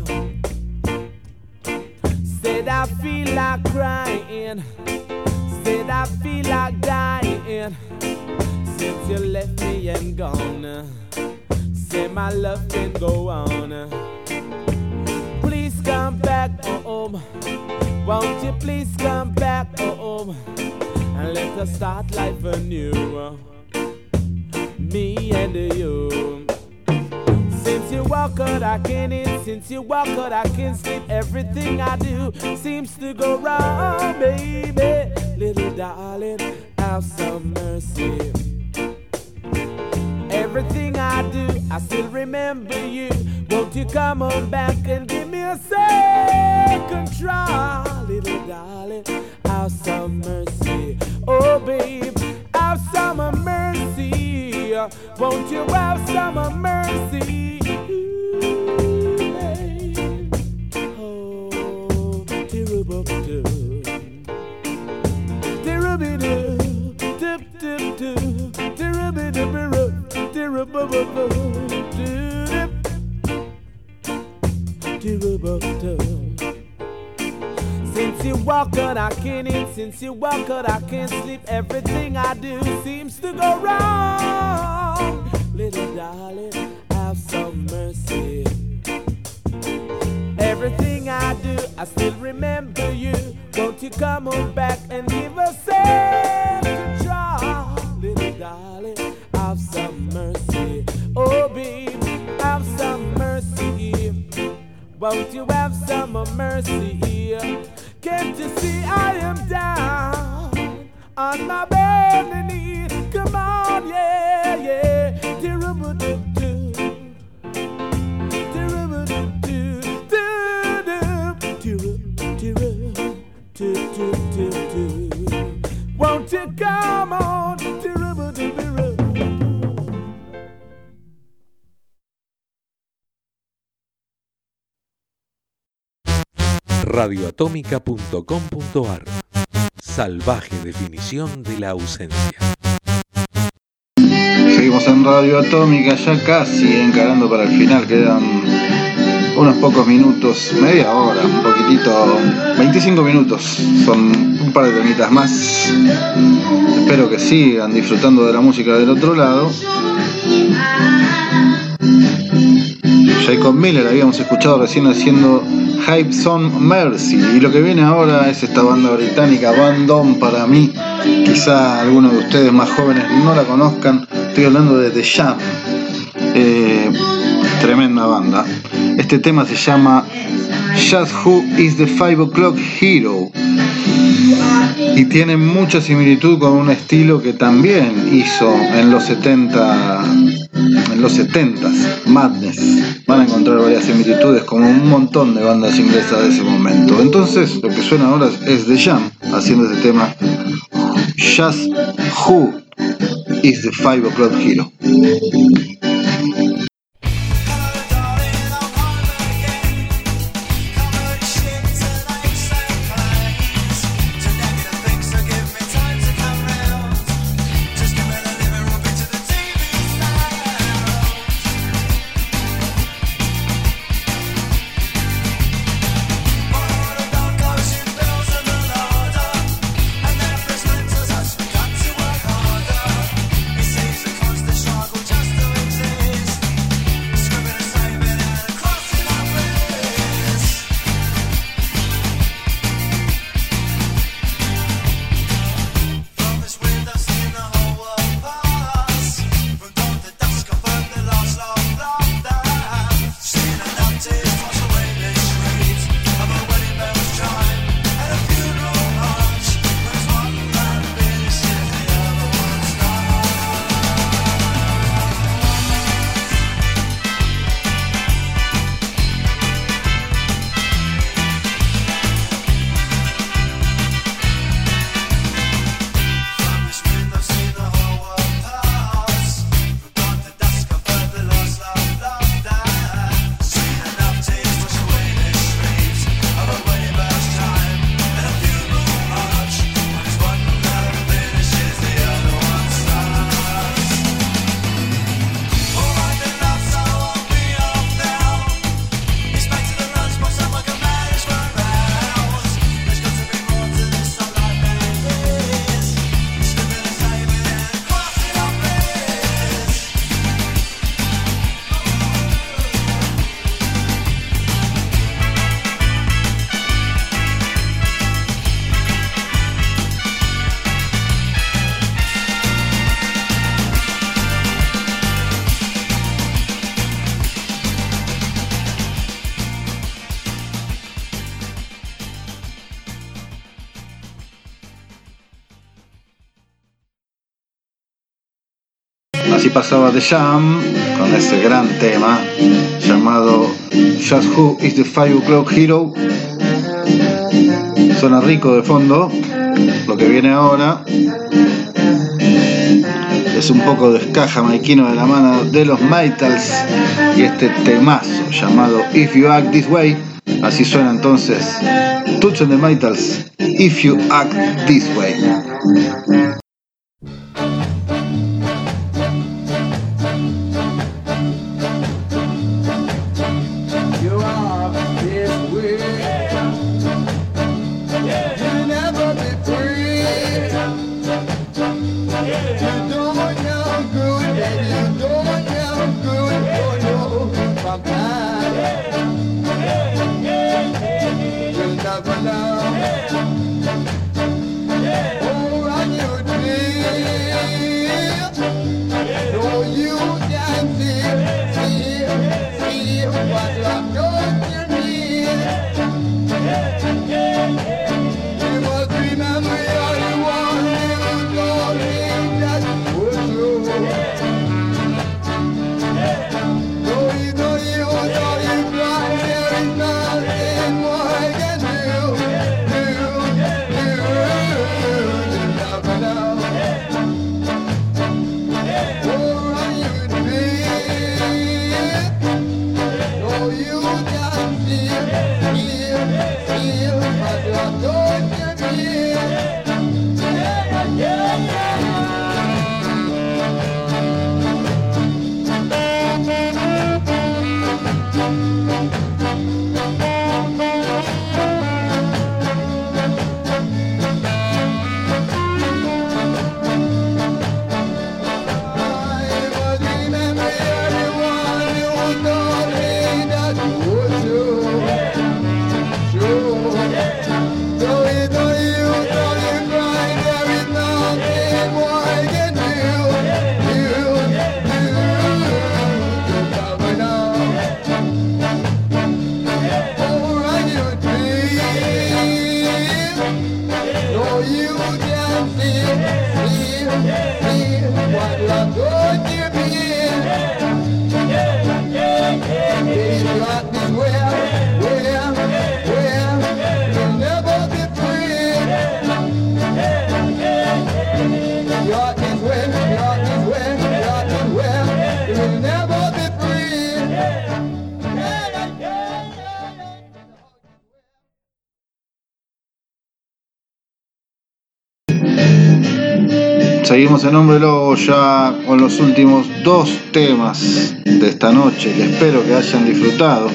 Said I feel like crying. Said I feel like dying. Since you left me and gone. Say my love can go on. Please come back home. Won't you please come back home? and let us start life anew. Me and you. Since you walk out, I can't eat. Since you walk out, I can't sleep. Everything I do seems to go wrong, baby. Little darling, have some mercy. Everything I do, I still remember you. Won't you come on back and give me a second try, little darling? Have some mercy, oh babe, have some mercy. Won't you have some mercy? Ooh, dip-dip-doo, tirubidoo-boo, tirubububoo, doo-dip. Tirubuk-doo. Since you walk out, I can't eat. Since you walk out, I can't sleep. Everything I do seems to go wrong. Little darling, have some mercy. Everything I do, I still remember you. Won't you come on back and give us a Won't you have some mercy? here? Can't you see I am down on my bending knee? Come on, yeah, yeah. Doo-doo-doo-doo. Won't you come on? radioatómica.com.ar Salvaje definición de la ausencia. Seguimos en Radio Atómica, ya casi encarando para el final, quedan unos pocos minutos, media hora, un poquitito, 25 minutos, son un par de temitas más. Espero que sigan disfrutando de la música del otro lado. Jacob Miller habíamos escuchado recién haciendo Hype Song Mercy y lo que viene ahora es esta banda británica Van Dom para mí. Quizá algunos de ustedes más jóvenes no la conozcan estoy hablando de The Jam Eh, tremenda banda. Este tema se llama Just Who is the Five O'Clock Hero y tiene mucha similitud con un estilo que también hizo en los 70 los 70s Madness. Van a encontrar varias similitudes como un montón de bandas inglesas de ese momento. Entonces lo que suena ahora es The Jam haciendo este tema Just Who is the Five O'Clock Hero pasaba The Jam con ese gran tema llamado Just Who is the Five O'Clock Hero. Suena rico de fondo. Lo que viene ahora es un poco de escaja maiquino de la mano de los Mitals y este temazo llamado If You Act This Way. Así suena entonces Touch on the If You Act This Way. En Hombre Lobo ya con los últimos dos temas de esta noche que espero que hayan disfrutado.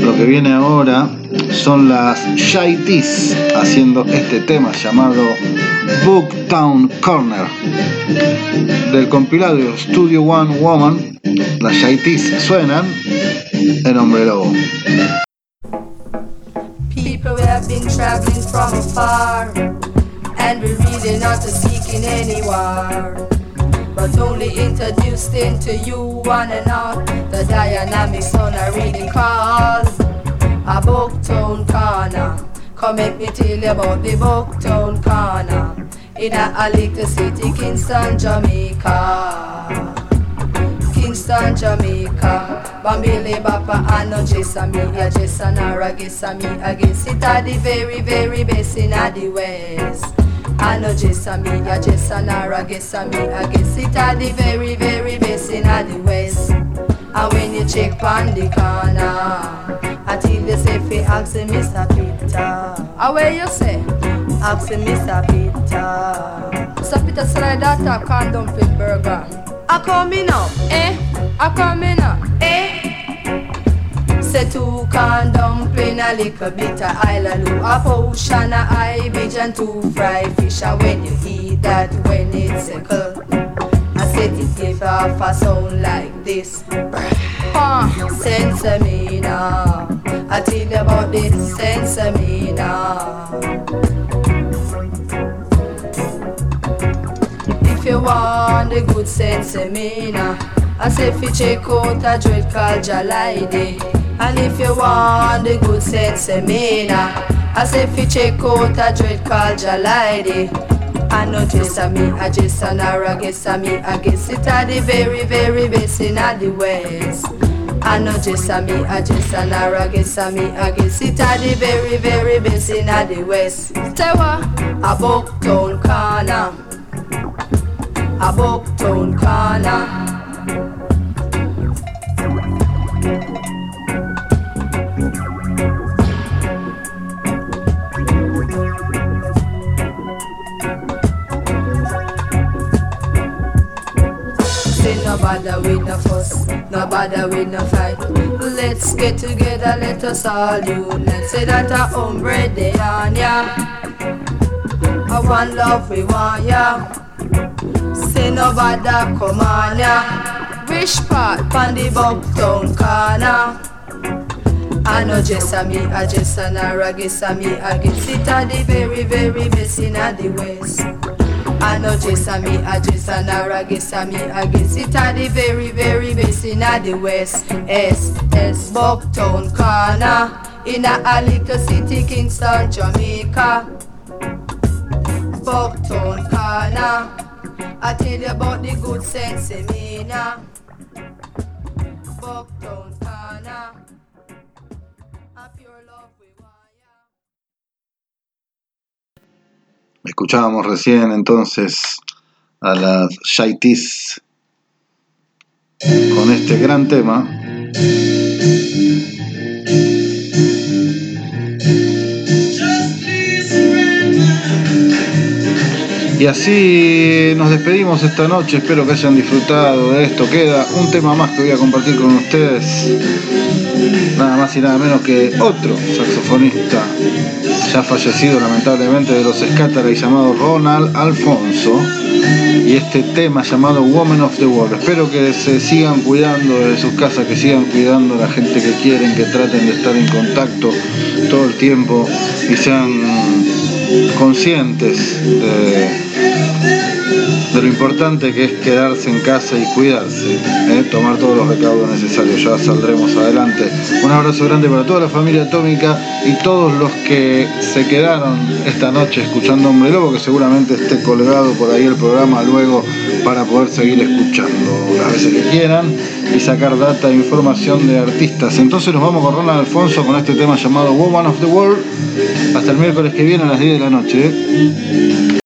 Lo que viene ahora son las Shaitis haciendo este tema llamado Booktown Corner. Del compilado Studio One Woman, las Shaitis suenan en Hombre Lobo. And we're really not seeking any war, but only introducing to you one and all the dynamics on a reading called a Booktown Corner. Come make me tell you about the Booktown Corner in a, a little city, Kingston, Jamaica. Kingston, Jamaica. Bambili Bapa no Jessamine, a Jessanara, Gessami, against it at the very, very best in a the west. I know Jessamine, a Jessanara, Gessami, against it at the very, very best in a the west. And when you check on the corner, until you say, fi ask him, Mr. Peter. How where you say? Ask him, Mr. Peter. Mr. Peter said that a corn dumpling burger. I come in now, eh? I come in now, eh? Say two corn dumpling, a little bit of ilaloo, a potion of ibage and two fried fish. And when you eat that, when it's a cold, I said it give off a sound like this. Uh, sense me now. I tell you about this sense me now. If you want the good sense of me now, I say you check out a dread called Jalide. And if you want the good sense of now, I say if you check out a dread called Jalide. I know just a me, I just an I guess a me, I guess it are the very, very best in the west. I know just a me, I just an I guess a me, I guess it are the very, very best in the west. What? A Bucktown corner, a Bucktown corner. Fuss, no bother with no fight. Let's get together, let us all unite. Say that a hombre de on ya. I want love, we want ya. Say no bother, come on ya. Which part? Pon the Bucktown corner. I know just a me, I just an I guess a me, I guess it a the very, very best in a the west. I know just a me, I just an I guess a me, I guess it a the very, very best in the west. S S Bucktown corner in a, a little city, Kingston, Jamaica. Bucktown corner, I tell you about the good sense now. Bucktown Escuchábamos recién entonces a las Shaitis con este gran tema. Y así nos despedimos esta noche, espero que hayan disfrutado de esto. Queda un tema más que voy a compartir con ustedes, nada más y nada menos que otro saxofonista ya fallecido lamentablemente de los Scatteray llamado Ronald Alfonso y este tema llamado Woman of the World. Espero que se sigan cuidando de sus casas, que sigan cuidando a la gente que quieren, que traten de estar en contacto todo el tiempo y sean conscientes de, de lo importante que es quedarse en casa y cuidarse, ¿eh? tomar todos los recaudos necesarios, ya saldremos adelante. Un abrazo grande para toda la familia atómica y todos los que se quedaron esta noche escuchando Hombre Lobo, que seguramente esté colgado por ahí el programa luego para poder seguir escuchando las veces que quieran y sacar data e información de artistas. Entonces nos vamos con Ronald Alfonso con este tema llamado Woman of the World. Hasta el miércoles que viene a las 10 de la noche.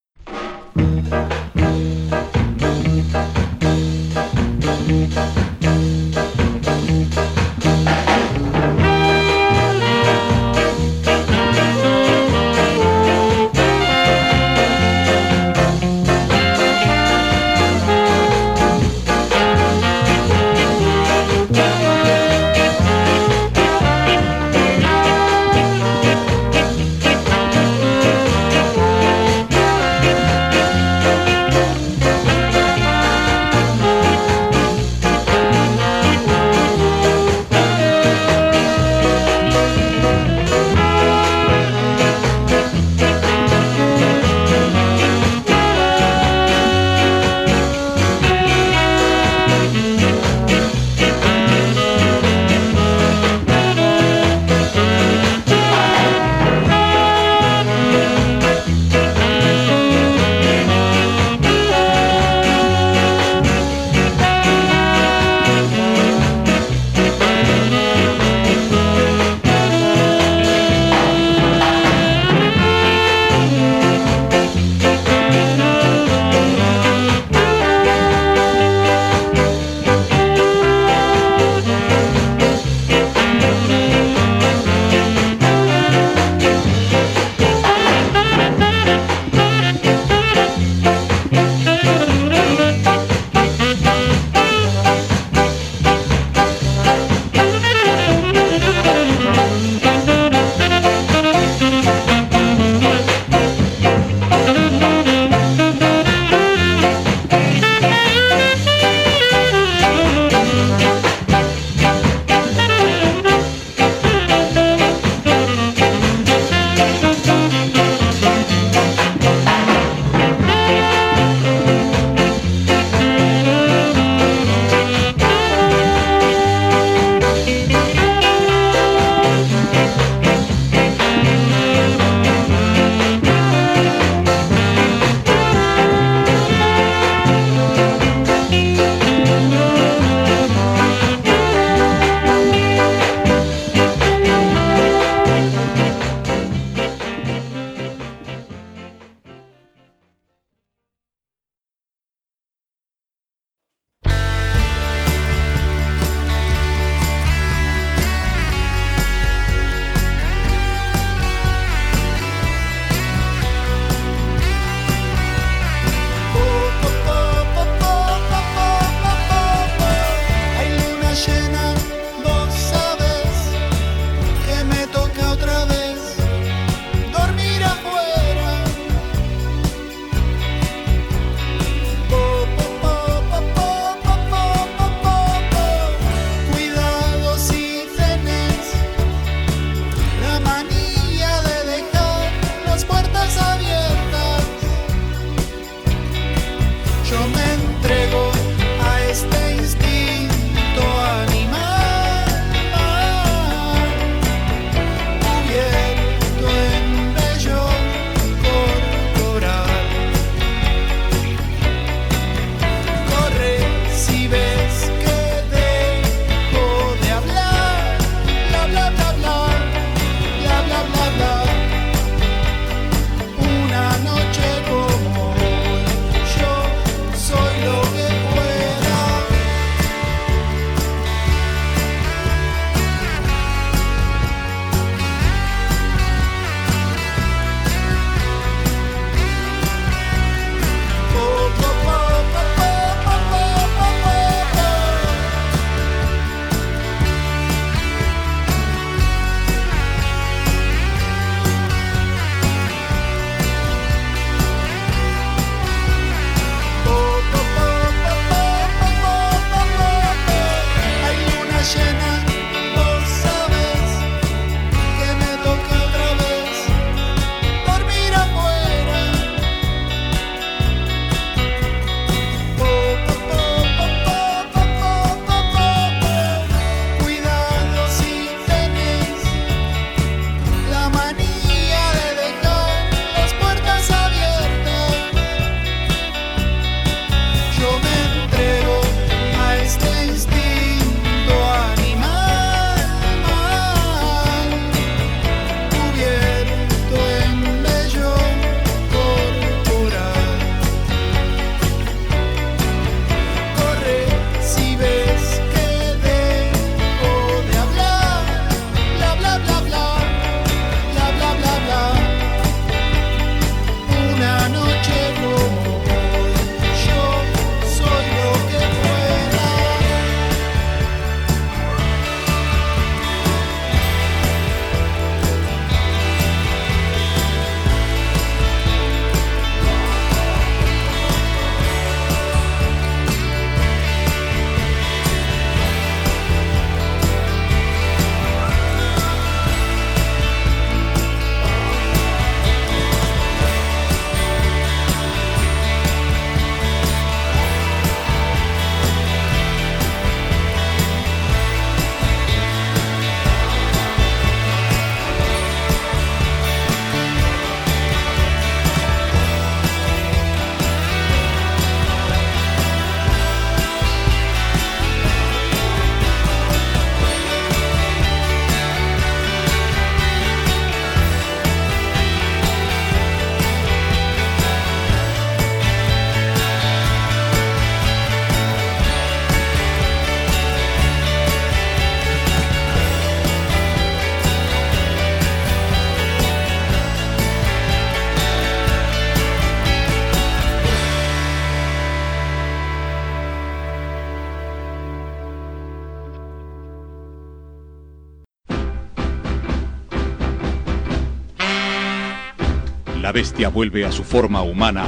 La bestia vuelve a su forma humana.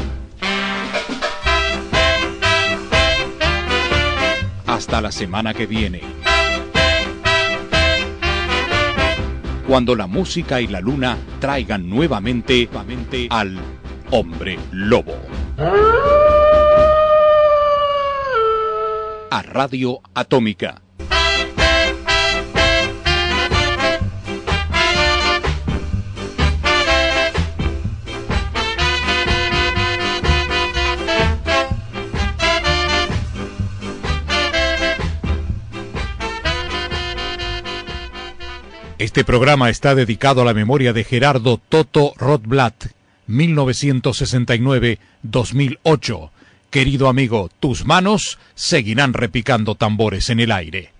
Hasta la semana que viene. Cuando la música y la luna traigan nuevamente, nuevamente al hombre lobo. A Radio Atómica. Este programa está dedicado a la memoria de Gerardo Toto Rothblatt, 1969-2008. Querido amigo, tus manos seguirán repicando tambores en el aire.